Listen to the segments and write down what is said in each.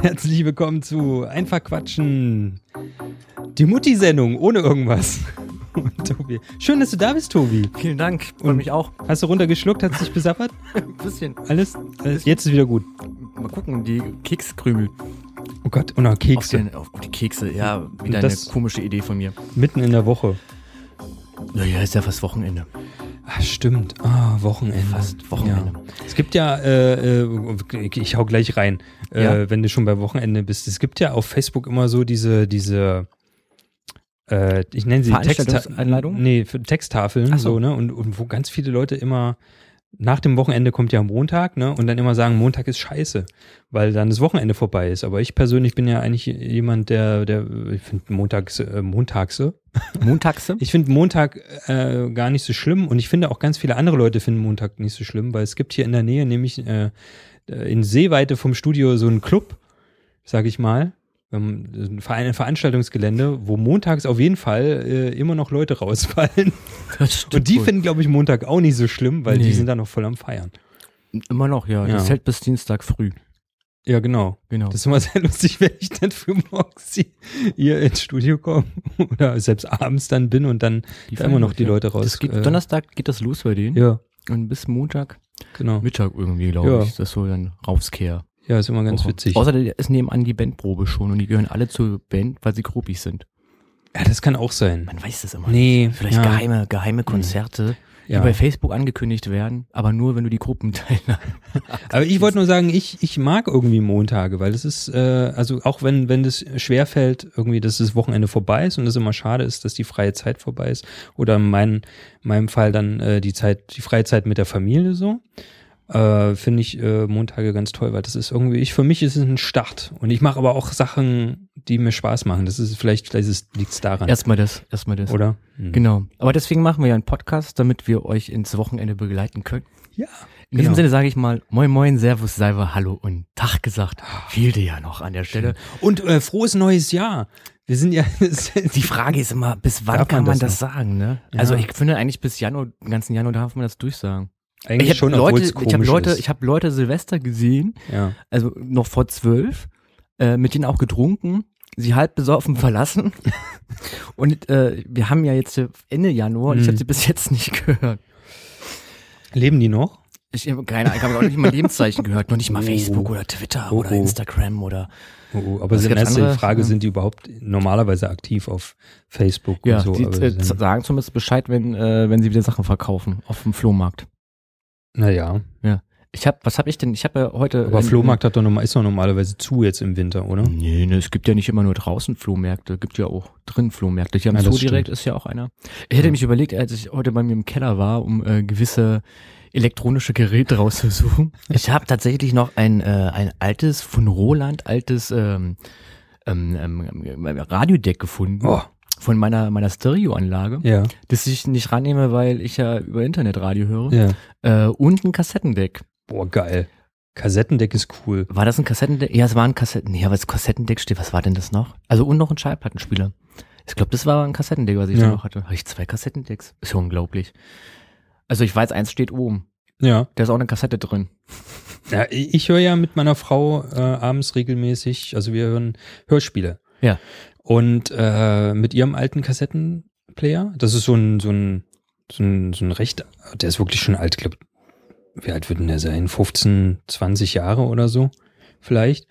Und herzlich willkommen zu Einfach Quatschen. Die Mutti-Sendung ohne irgendwas. Und Tobi. Schön, dass du da bist, Tobi. Vielen Dank. Freue mich auch. Hast du runtergeschluckt? Hat es dich besappert? Ein bisschen. Alles? Alles? Jetzt ist wieder gut. Mal gucken, die Kekskrümel. Oh Gott, und noch Auf, Kekse. den, auf die Kekse, ja, wieder Das- eine komische Idee von mir. Mitten in der Woche. Naja, ist ja fast Wochenende. Ah, stimmt. Ah, Wochenende. Fast Wochenende. Ja. Es gibt ja, äh, äh, ich- hau gleich rein, äh, Ja. wenn du schon bei Wochenende bist. Es gibt ja auf Facebook immer so diese, diese, äh, ich nenne sie Veranstaltungsanleitungen? Nee, Texttafeln, Ach so. so, ne? Und, und wo ganz viele Leute immer nach dem Wochenende kommt ja Montag, ne? Und dann immer sagen, Montag ist scheiße, weil dann das Wochenende vorbei ist. Aber ich persönlich bin ja eigentlich jemand, der, der, ich finde Montags, äh, Montagse, Montagse? ich finde Montag äh, gar nicht so schlimm und ich finde auch ganz viele andere Leute finden Montag nicht so schlimm, weil es gibt hier in der Nähe nämlich äh, in Seeweite vom Studio so einen Club, sage ich mal, ein Verein- ein Veranstaltungsgelände, wo montags auf jeden Fall äh, immer noch Leute rausfallen. Das Und die wohl. finden, glaube ich, Montag auch nicht so schlimm, weil die Nee. sind dann noch voll am Feiern. Immer noch, ja. Ja. Das hält bis Dienstag früh. Ja, genau. Genau. Das ist immer sehr lustig, wenn ich dann für morgens hier- ins Studio komme oder selbst abends dann bin und dann die da immer noch die Leute raus. Geht, äh, Donnerstag geht das los bei denen. Ja, Und bis Montag, genau. Mittag irgendwie, glaube Ja. ich. Das so dann Rauskehr. Ja, ist immer ganz Woche. witzig. Außerdem ist nebenan die Bandprobe schon und die gehören alle zur Band, weil sie Gruppis sind. Ja, das kann auch sein. Man weiß das immer Nee, nicht. Vielleicht ja. geheime, geheime Konzerte, Ja. die bei Facebook angekündigt werden, aber nur, wenn du die Gruppenteile Aber ich wollte nur sagen, ich, ich mag irgendwie Montage, weil das ist, äh, also auch wenn, wenn das schwer fällt, irgendwie, dass das Wochenende vorbei ist und es immer schade ist, dass die freie Zeit vorbei ist. Oder in mein, meinem Fall dann äh, die Zeit, die freie Zeit mit der Familie so. Äh, Finde ich äh, Montage ganz toll, weil das ist irgendwie, ich, für mich ist es ein Start. Und ich mache aber auch Sachen, die mir Spaß machen. Das ist vielleicht, vielleicht liegt es daran. Erstmal das, erstmal das. oder? Hm. Genau. Aber deswegen machen wir ja einen Podcast, damit wir euch ins Wochenende begleiten können. Ja. In diesem Genau. Sinne sage ich mal Moin Moin, Servus, Salve, Hallo und Tag gesagt. Fehlte ja noch an der Stelle. Und äh, frohes neues Jahr. Wir sind ja. Die Frage ist immer, bis wann kann man man das das, sagen, ne? Ja. Also ich finde eigentlich bis Januar, den ganzen Januar darf man das durchsagen. Eigentlich ich schon, Leute, ich habe Leute, ist. ich habe Leute Silvester gesehen, ja. also noch vor zwölf, äh, mit denen auch getrunken, sie halb besoffen verlassen. Und äh, wir haben ja jetzt Ende Januar und ich Mhm. habe sie bis jetzt nicht gehört. Leben die noch? Ich habe keine, ich habe auch nicht mal Lebenszeichen gehört, noch nicht mal Oh. Facebook oder Twitter Oh, oder oh. Instagram oder Oh, oh, aber sind erste anderes? Frage, Ja. sind die überhaupt normalerweise aktiv auf Facebook ja, und so? die äh, sagen zumindest Bescheid, wenn äh, wenn sie wieder Sachen verkaufen auf dem Flohmarkt. Naja, Ich habe, was habe ich denn? Ich habe ja heute. aber in- Flohmarkt hat doch normal, ist doch normalerweise zu jetzt im Winter, oder? Nee, ne, es gibt ja nicht immer nur draußen Flohmärkte, gibt ja auch drin Flohmärkte. Hier am Ja, Zoo direkt stimmt. ist ja auch einer. Ich hätte Ja. mich überlegt, als ich heute bei mir im Keller war, um äh, gewisse elektronische Geräte rauszusuchen. Ich habe tatsächlich noch ein, äh, ein altes, von Roland, altes ähm, ähm, ähm, Radiodeck gefunden. Oh, Von meiner, meiner Stereoanlage, ja, das ich nicht rannehme, weil ich ja über Internetradio höre. ja. Äh, und ein Kassettendeck. Boah, geil. Kassettendeck ist cool. War das ein Kassettendeck? Ja, es war ein Kassetten. Nee, aber das Kassettendeck steht. Was war denn das noch? Also und noch ein Schallplattenspieler. Ich glaube, das war ein Kassettendeck, was ich Ja. da noch hatte. Habe ich zwei Kassettendecks? Ist ja unglaublich. Also ich weiß, eins steht oben. Ja. Da ist auch eine Kassette drin. ja ich ich höre ja mit meiner Frau äh, abends regelmäßig, also wir hören Hörspiele. Ja. Und äh, mit ihrem alten Kassettenplayer, das ist so ein, so ein, so ein, so ein recht, der ist wirklich schon alt, glaube, wie alt wird denn der sein? 15, 20 Jahre oder so, vielleicht.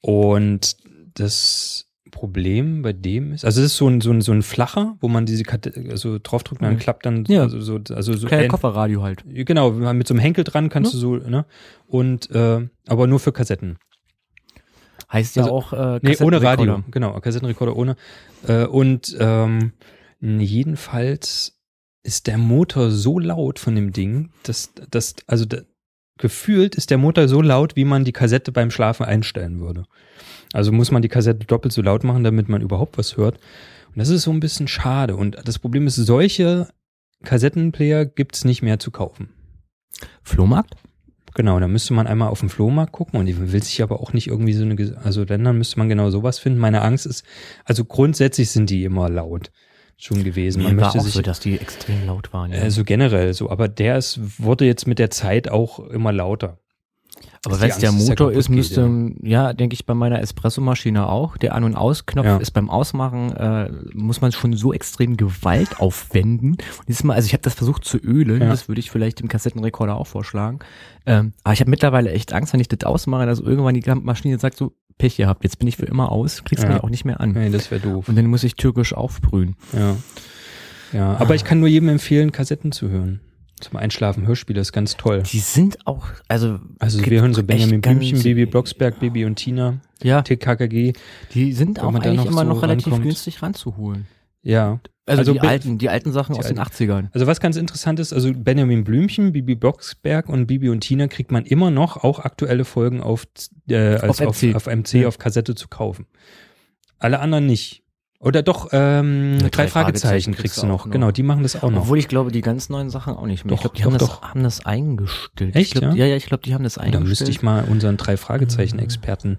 Und das Problem bei dem ist, also es ist so ein, so ein, so ein flacher, wo man diese Karte, also draufdrückt und dann Mhm. klappt dann Ja. also so, also so Kleiner Kofferradio halt. Genau, mit so einem Henkel dran kannst Ja. du so, ne? Und äh, aber nur für Kassetten. Heißt ja Also- auch äh, Nee, ohne Radio. Genau, Kassettenrekorder ohne. Äh, und ähm, jedenfalls ist der Motor so laut von dem Ding, dass das, also da, gefühlt ist der Motor so laut, wie man die Kassette beim Schlafen einstellen würde. Also muss man die Kassette doppelt so laut machen, damit man überhaupt was hört. Und das ist so ein bisschen schade. Und das Problem ist, solche Kassettenplayer gibt's nicht mehr zu kaufen. Flohmarkt? Genau, da müsste man einmal auf den Flohmarkt gucken und die will sich aber auch nicht irgendwie so eine, also wenn, dann müsste man genau sowas finden. Meine Angst ist, also grundsätzlich sind die immer laut schon gewesen. Man war möchte auch sich, so, dass die extrem laut waren. Ja. also generell so, aber der ist, wurde jetzt mit der Zeit auch immer lauter. Aber wenn es der Motor ist, geht, müsste, ja, denke ich, bei meiner Espressomaschine auch. Der An- und Ausknopf Ja. ist beim Ausmachen, äh, muss man schon so extrem Gewalt aufwenden. Und dieses Mal, also ich habe das versucht zu ölen, Ja. das würde ich vielleicht dem Kassettenrekorder auch vorschlagen. Ähm, aber ich habe mittlerweile echt Angst, wenn ich das ausmache, dass irgendwann die Maschine sagt so, Pech gehabt, jetzt bin ich für immer aus, kriegst Ja. mich auch nicht mehr an. Nee, das wäre doof. Und dann muss ich türkisch aufbrühen. Ja. Ja, aber ich kann nur jedem empfehlen, Kassetten zu hören. Zum Einschlafen, Hörspiele ist ganz toll. Die sind auch, also, Also wir hören so Benjamin Blümchen, Baby Blocksberg, Baby und Tina, ja, TKKG. die sind auch eigentlich noch immer so noch relativ rankommt. günstig ranzuholen. Ja. Also, Also die alten, die alten Sachen die aus den alten. 80ern. Also was ganz interessant ist, also Benjamin Blümchen, Bibi Blocksberg und Bibi und Tina kriegt man immer noch auch aktuelle Folgen auf, äh, als Auf auf, MC. auf, MC, Ja. auf Kassette zu kaufen. Alle anderen nicht. Oder doch, ähm, Ja, drei, Fragezeichen kriegst du noch. noch. Genau, die machen das auch noch. Obwohl ich glaube, die ganz neuen Sachen auch nicht mehr. ich Doch, glaube, die haben, doch, das, haben das eingestellt. Echt, ich glaub, ja? ja? Ich glaube, die haben das da eingestellt. müsste ich mal unseren drei Fragezeichen-Experten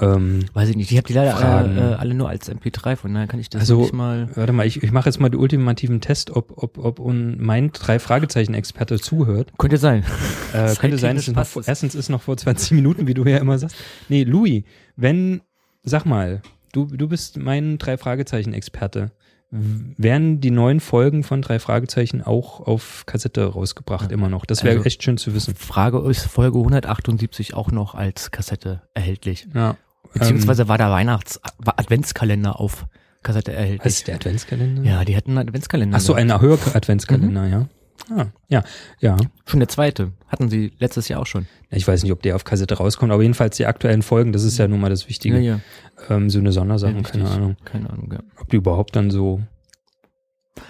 ähm, Weiß ich nicht. Ich habe die leider äh, äh, alle nur als MP3, von daher kann ich das Also, nicht mal. Warte mal, ich, ich mache jetzt mal den ultimativen Test, ob, ob, ob un, mein drei Fragezeichen-Experte zuhört. Könnte sein. Äh, könnte sein, dass es noch erstens ist noch vor 20 Minuten, wie du ja immer sagst. Nee, Louis, wenn, sag mal, du, du bist mein drei Fragezeichen-Experte. W- Werden die neuen Folgen von drei Fragezeichen auch auf Kassette rausgebracht, immer noch? Das wäre Also- echt schön zu wissen. Frage ist Folge 178 auch noch als Kassette erhältlich. Ja. Beziehungsweise war der Weihnachts war Adventskalender auf Kassette erhältlich. Ähm, ist der Adventskalender? ja, die hätten einen Adventskalender. Ach so, gehabt. ein Hör-Adventskalender, Mhm. ja. Ah, ja, ja. Schon der zweite. Hatten sie letztes Jahr auch schon. Ich weiß nicht, ob der auf Kassette rauskommt, aber jedenfalls die aktuellen Folgen, das ist ja nun mal das Wichtige. ja. Ähm, so eine Sondersachen, Ja, keine. Ahnung. Keine Ahnung, ja. Ob die überhaupt dann so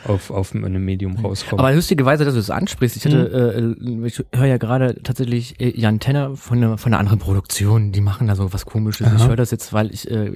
auf, auf einem Medium rauskommen. Aber lustigerweise, dass du es ansprichst, ich hatte, Mhm. äh, ich höre ja gerade tatsächlich äh, Jan Tenner von einer, von einer anderen Produktion, die machen da so was komisches. Aha. Ich höre das jetzt, weil ich, äh,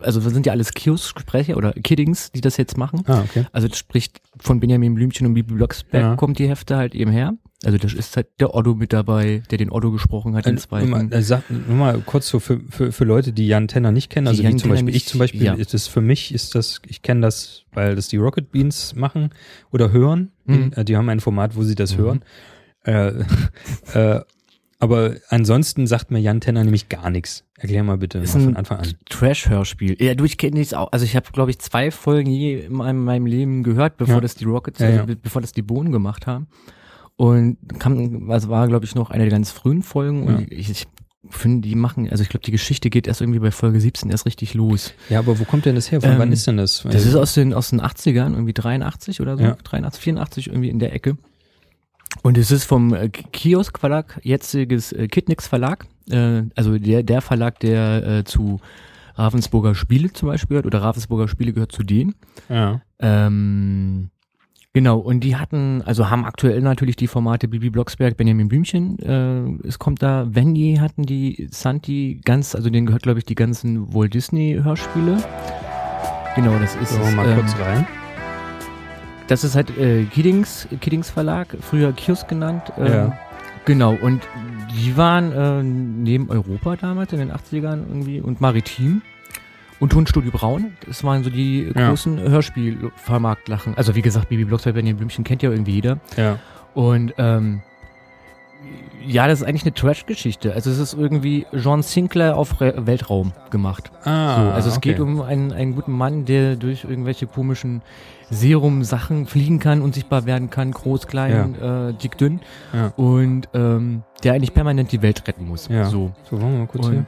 also das sind ja alles Kiosk-Sprecher oder Kiddings, die das jetzt machen. ah, okay. Also das spricht von Benjamin Blümchen und Bibi Blocksberg Ja. kommt die Hefte halt eben her. Also das ist halt der Otto mit dabei, der den Otto gesprochen hat, den Äh, nur mal, zweiten. äh, sag, nur mal kurz so für, für, für Leute, die Jan Tenner nicht kennen, also wie zum Beispiel ich nicht- zum Beispiel, ja. ist das für mich ist das, ich kenne das, weil das die Rocket Beans machen oder hören. Mhm. Äh, Die haben ein Format, wo sie das Mhm. hören. Äh, äh, aber ansonsten sagt mir Jan Tenner nämlich gar nichts. Erklär mal bitte Ist mal ein von Anfang an. Trash-Hörspiel. Ja, du, ich kenne nichts auch. Also ich habe, glaube ich, zwei Folgen je in meinem, Leben gehört, bevor Ja. das die Rockets, Ja, also ja. be- bevor das die Bohnen gemacht haben. Und kam, also war, glaube ich, noch eine der ganz frühen Folgen. Und ich, ich finde, die machen, also ich glaube, die Geschichte geht erst irgendwie bei Folge 17 erst richtig los. Ja, aber wo kommt denn das her? Von Ähm, wann ist denn das? Das ist aus den, aus den 80ern, irgendwie 83 oder so, Ja. 83, 84 irgendwie in der Ecke. Und es ist vom äh, Kiosk Verlag, jetziges äh, Kidnix Verlag, äh, also der, der Verlag, der äh, zu Ravensburger Spiele zum Beispiel gehört, oder Ravensburger Spiele gehört zu denen. ja. Ähm, genau, und die hatten, also haben aktuell natürlich die Formate Bibi Blocksberg, Benjamin Blümchen, äh, es kommt da, Wendy hatten die, Santi, ganz, also denen gehört glaube ich die ganzen Walt Disney Hörspiele. Genau, das ist So, es, mal ähm, kurz rein. das ist halt äh, Kiddings, Kiddings Verlag, früher Kiosk genannt. Ähm, Ja. Genau, und die waren äh, neben Europa damals in den 80ern irgendwie und Maritim und Tonstudio Braun. Das waren so die Ja. großen Hörspielvermarktlachen. Also wie gesagt, Bibi Blocksberg, Benjamin Blümchen kennt ja irgendwie jeder. Ja. Und ähm, ja, das ist eigentlich eine Trash-Geschichte. Also es ist irgendwie John Sinclair auf Re Weltraum gemacht. Ah, So, also es okay. geht um einen, einen guten Mann, der durch irgendwelche komischen Serum-Sachen fliegen kann, unsichtbar werden kann, groß, klein, äh, dick, dünn. Ja. Und ähm, der eigentlich permanent die Welt retten muss. Ja. So. So, wollen wir mal kurz hier.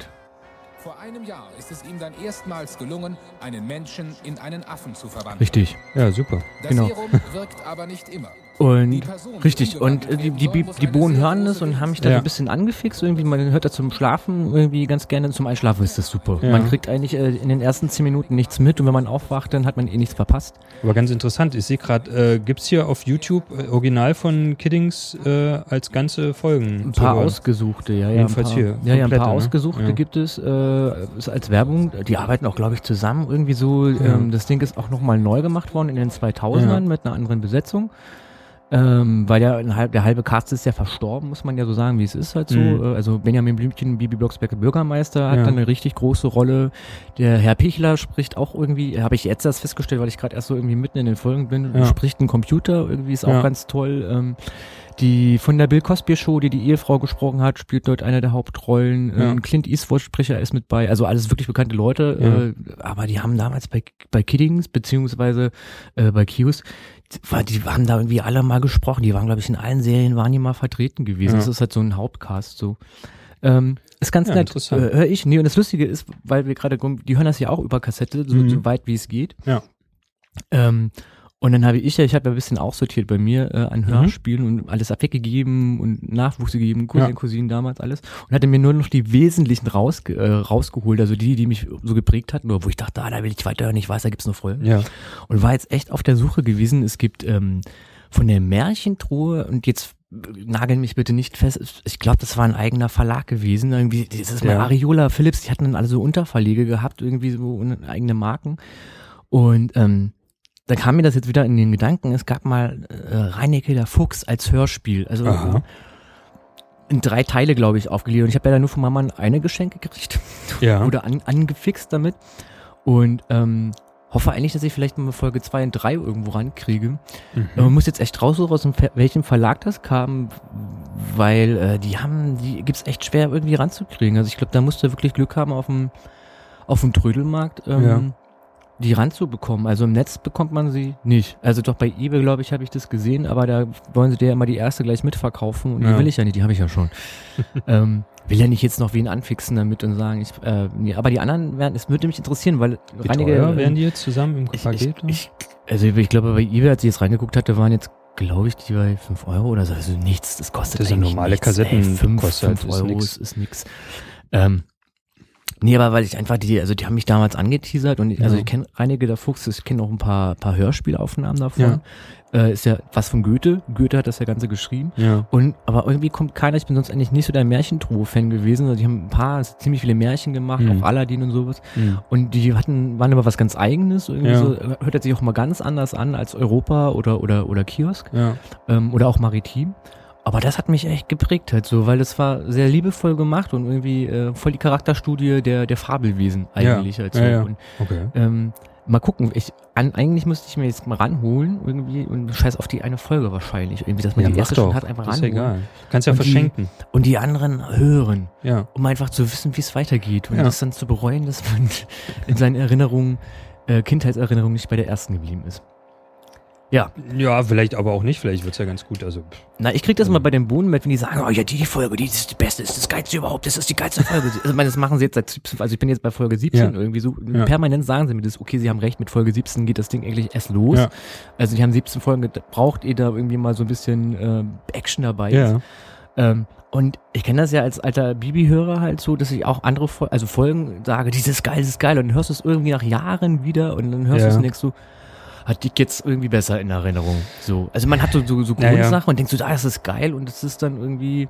Vor einem Jahr ist es ihm dann erstmals gelungen, einen Menschen in einen Affen zu verwandeln. richtig. Ja, super. Das genau. Serum wirkt aber nicht immer. Und richtig. Und äh, die, die, die, Bohnen hören das und haben mich da so Ja. ein bisschen angefixt. Irgendwie, man hört das zum Schlafen irgendwie ganz gerne. Zum Einschlafen ist das super. Ja. Man kriegt eigentlich äh, in den ersten zehn Minuten nichts mit und wenn man aufwacht, dann hat man eh nichts verpasst. Aber ganz interessant, ich sehe gerade, äh, gibt es hier auf YouTube äh, Original von Kiddings äh, als ganze Folgen? Ein paar hören? ausgesuchte, ja, ja. Jedenfalls paar, hier, Ja, ja, ein komplette, paar ne? ausgesuchte Ja. gibt es äh, ist als Werbung. Die arbeiten auch, glaube ich, zusammen irgendwie so. Ähm, das Ding ist auch nochmal neu gemacht worden in den 2000ern Ja. mit einer anderen Besetzung. Ähm, weil ja halb, der halbe Cast ist ja verstorben, muss man ja so sagen, wie es ist halt so. Mhm. Äh, Also Benjamin Blümchen, Bibi Blocksberg, Bürgermeister, hat Ja. dann eine richtig große Rolle. Der Herr Pichler spricht auch irgendwie, habe ich jetzt erst festgestellt, weil ich gerade erst so irgendwie mitten in den Folgen bin, Ja. spricht ein Computer, irgendwie ist auch Ja. ganz toll. Ähm, Die von der Bill Cosby Show, die die Ehefrau gesprochen hat, spielt dort eine der Hauptrollen. Ja. Ähm, Clint Eastwood Sprecher ist mit bei. Also alles wirklich bekannte Leute. Äh, aber die haben damals bei, bei Kiddings beziehungsweise äh, bei war, die haben da irgendwie alle mal gesprochen. Die waren, glaube ich, in allen Serien waren die mal vertreten gewesen. Ja. Das ist halt so ein Hauptcast so. Ähm, ist ganz Ja, nett. Äh, Höre ich. Nee, und das Lustige ist, weil wir gerade, die hören das ja auch über Kassette, so, Mhm. so weit wie es geht. Ja. Ähm, und dann habe ich ja, ich habe ja ein bisschen aussortiert bei mir äh, an Mhm. Hörspielen und alles abweggegeben und Nachwuchs gegeben, Cousin, Ja. Cousinen damals alles und hatte mir nur noch die wesentlichen rausge äh, rausgeholt, also die, die mich so geprägt hatten, oder wo ich dachte, ah, da will ich weiterhören, ich weiß, da gibt's noch Folgen. Ja. Und war jetzt echt auf der Suche gewesen. Es gibt ähm, von der Märchentruhe und jetzt nageln mich bitte nicht fest. Ich glaube, das war ein eigener Verlag gewesen. Irgendwie, das ist mal Ja. Ariola Philips, die hatten dann alle so Unterverlege gehabt, irgendwie so eigene Marken. Und ähm, da kam mir das jetzt wieder in den Gedanken, es gab mal äh, Reinecke der Fuchs als Hörspiel. Also Aha. in drei Teile, glaube ich, aufgelegt. Und ich habe ja dann nur von Mama eine Geschenk gekriegt Ja. oder an, angefixt damit. Und ähm, hoffe eigentlich, dass ich vielleicht mal Folge 2 und 3 irgendwo rankriege. Mhm. Man muss jetzt echt raussuchen, aus welchem Verlag das kam, weil äh, die haben, die gibt's echt schwer irgendwie ranzukriegen. Also ich glaube, da musst du wirklich Glück haben auf dem auf dem Trödelmarkt. Ähm, Ja. Die ranzubekommen. Also im Netz bekommt man sie nicht. Also doch bei eBay, glaube ich, habe ich das gesehen, aber da wollen sie dir ja immer die erste gleich mitverkaufen und Ja. die will ich ja nicht, die habe ich ja schon. ähm, will ja nicht jetzt noch wen anfixen damit und sagen, ich, äh, nee, aber die anderen werden, es würde mich interessieren, weil Wie einige, teuer wären die jetzt zusammen im Paket? ich, also ich glaube, bei eBay, als ich jetzt reingeguckt hatte, waren jetzt, glaube ich, die bei 5 Euro oder so. Also nichts, das kostet Das sind normale nichts. Kassetten, 5 kostet halt, ist Euro ist, ist nix. Ähm, nee, aber weil ich einfach die, also die haben mich damals angeteasert und ich, also Ja. ich kenne einige der Fuchs, ich kenne auch ein paar, paar Hörspielaufnahmen davon. Ja. Äh, ist ja was von Goethe. Goethe hat das ja Ganze geschrieben. Ja. Und, aber irgendwie kommt keiner, ich bin sonst eigentlich nicht so der Märchentruhe-Fan gewesen. Also die haben ein paar, ziemlich viele Märchen gemacht, Mhm. auch Aladdin und sowas. Mhm. Und die hatten, waren aber was ganz eigenes. Irgendwie Ja. so, hört er sich auch mal ganz anders an als Europa oder, oder, oder Kiosk. Ja. Ähm, oder auch Maritim. Aber das hat mich echt geprägt halt so, weil das war sehr liebevoll gemacht und irgendwie äh, voll die Charakterstudie der, der Fabelwesen eigentlich Ja. halt so. Ja, ja. Und, Okay. ähm, mal gucken, ich, an, eigentlich müsste ich mir jetzt mal ranholen irgendwie und scheiß auf die eine Folge wahrscheinlich. Irgendwie, dass man Ja, die erste doch. schon hat, einfach Das ist ranholen. egal. Kannst ja Und die- verschenken. Und die anderen hören Ja. um einfach zu wissen, wie es weitergeht und Ja. das dann zu bereuen, dass man in seinen Erinnerungen, äh, Kindheitserinnerungen nicht bei der ersten geblieben ist. Ja, Ja, vielleicht aber auch nicht. Vielleicht wird's ja ganz gut. Also, pff, na, ich krieg das mal bei den Bohnen mit, wenn die sagen, oh ja, die Folge, die ist die beste, ist das geilste überhaupt, das ist die geilste Folge. Also, ich meine, das machen sie jetzt seit 17, also ich bin jetzt bei Folge 17 Ja. irgendwie so, Ja. permanent sagen sie mir das, okay, sie haben recht, mit Folge 17 geht das Ding eigentlich erst los. Ja. Also die haben 17 Folgen, braucht ihr da irgendwie mal so ein bisschen ähm, Action dabei ja. Ähm, und ich kenne das ja als alter Bibi-Hörer halt so, dass ich auch andere Fol also Folgen sage, dieses geil, dieses geil. Und dann hörst du es irgendwie nach Jahren wieder und dann hörst du es denkst du, hat die jetzt irgendwie besser in Erinnerung. So. Also man hat so, so, so Ja, ja. Grundsachen und denkt so, ah, das ist geil und es ist dann irgendwie,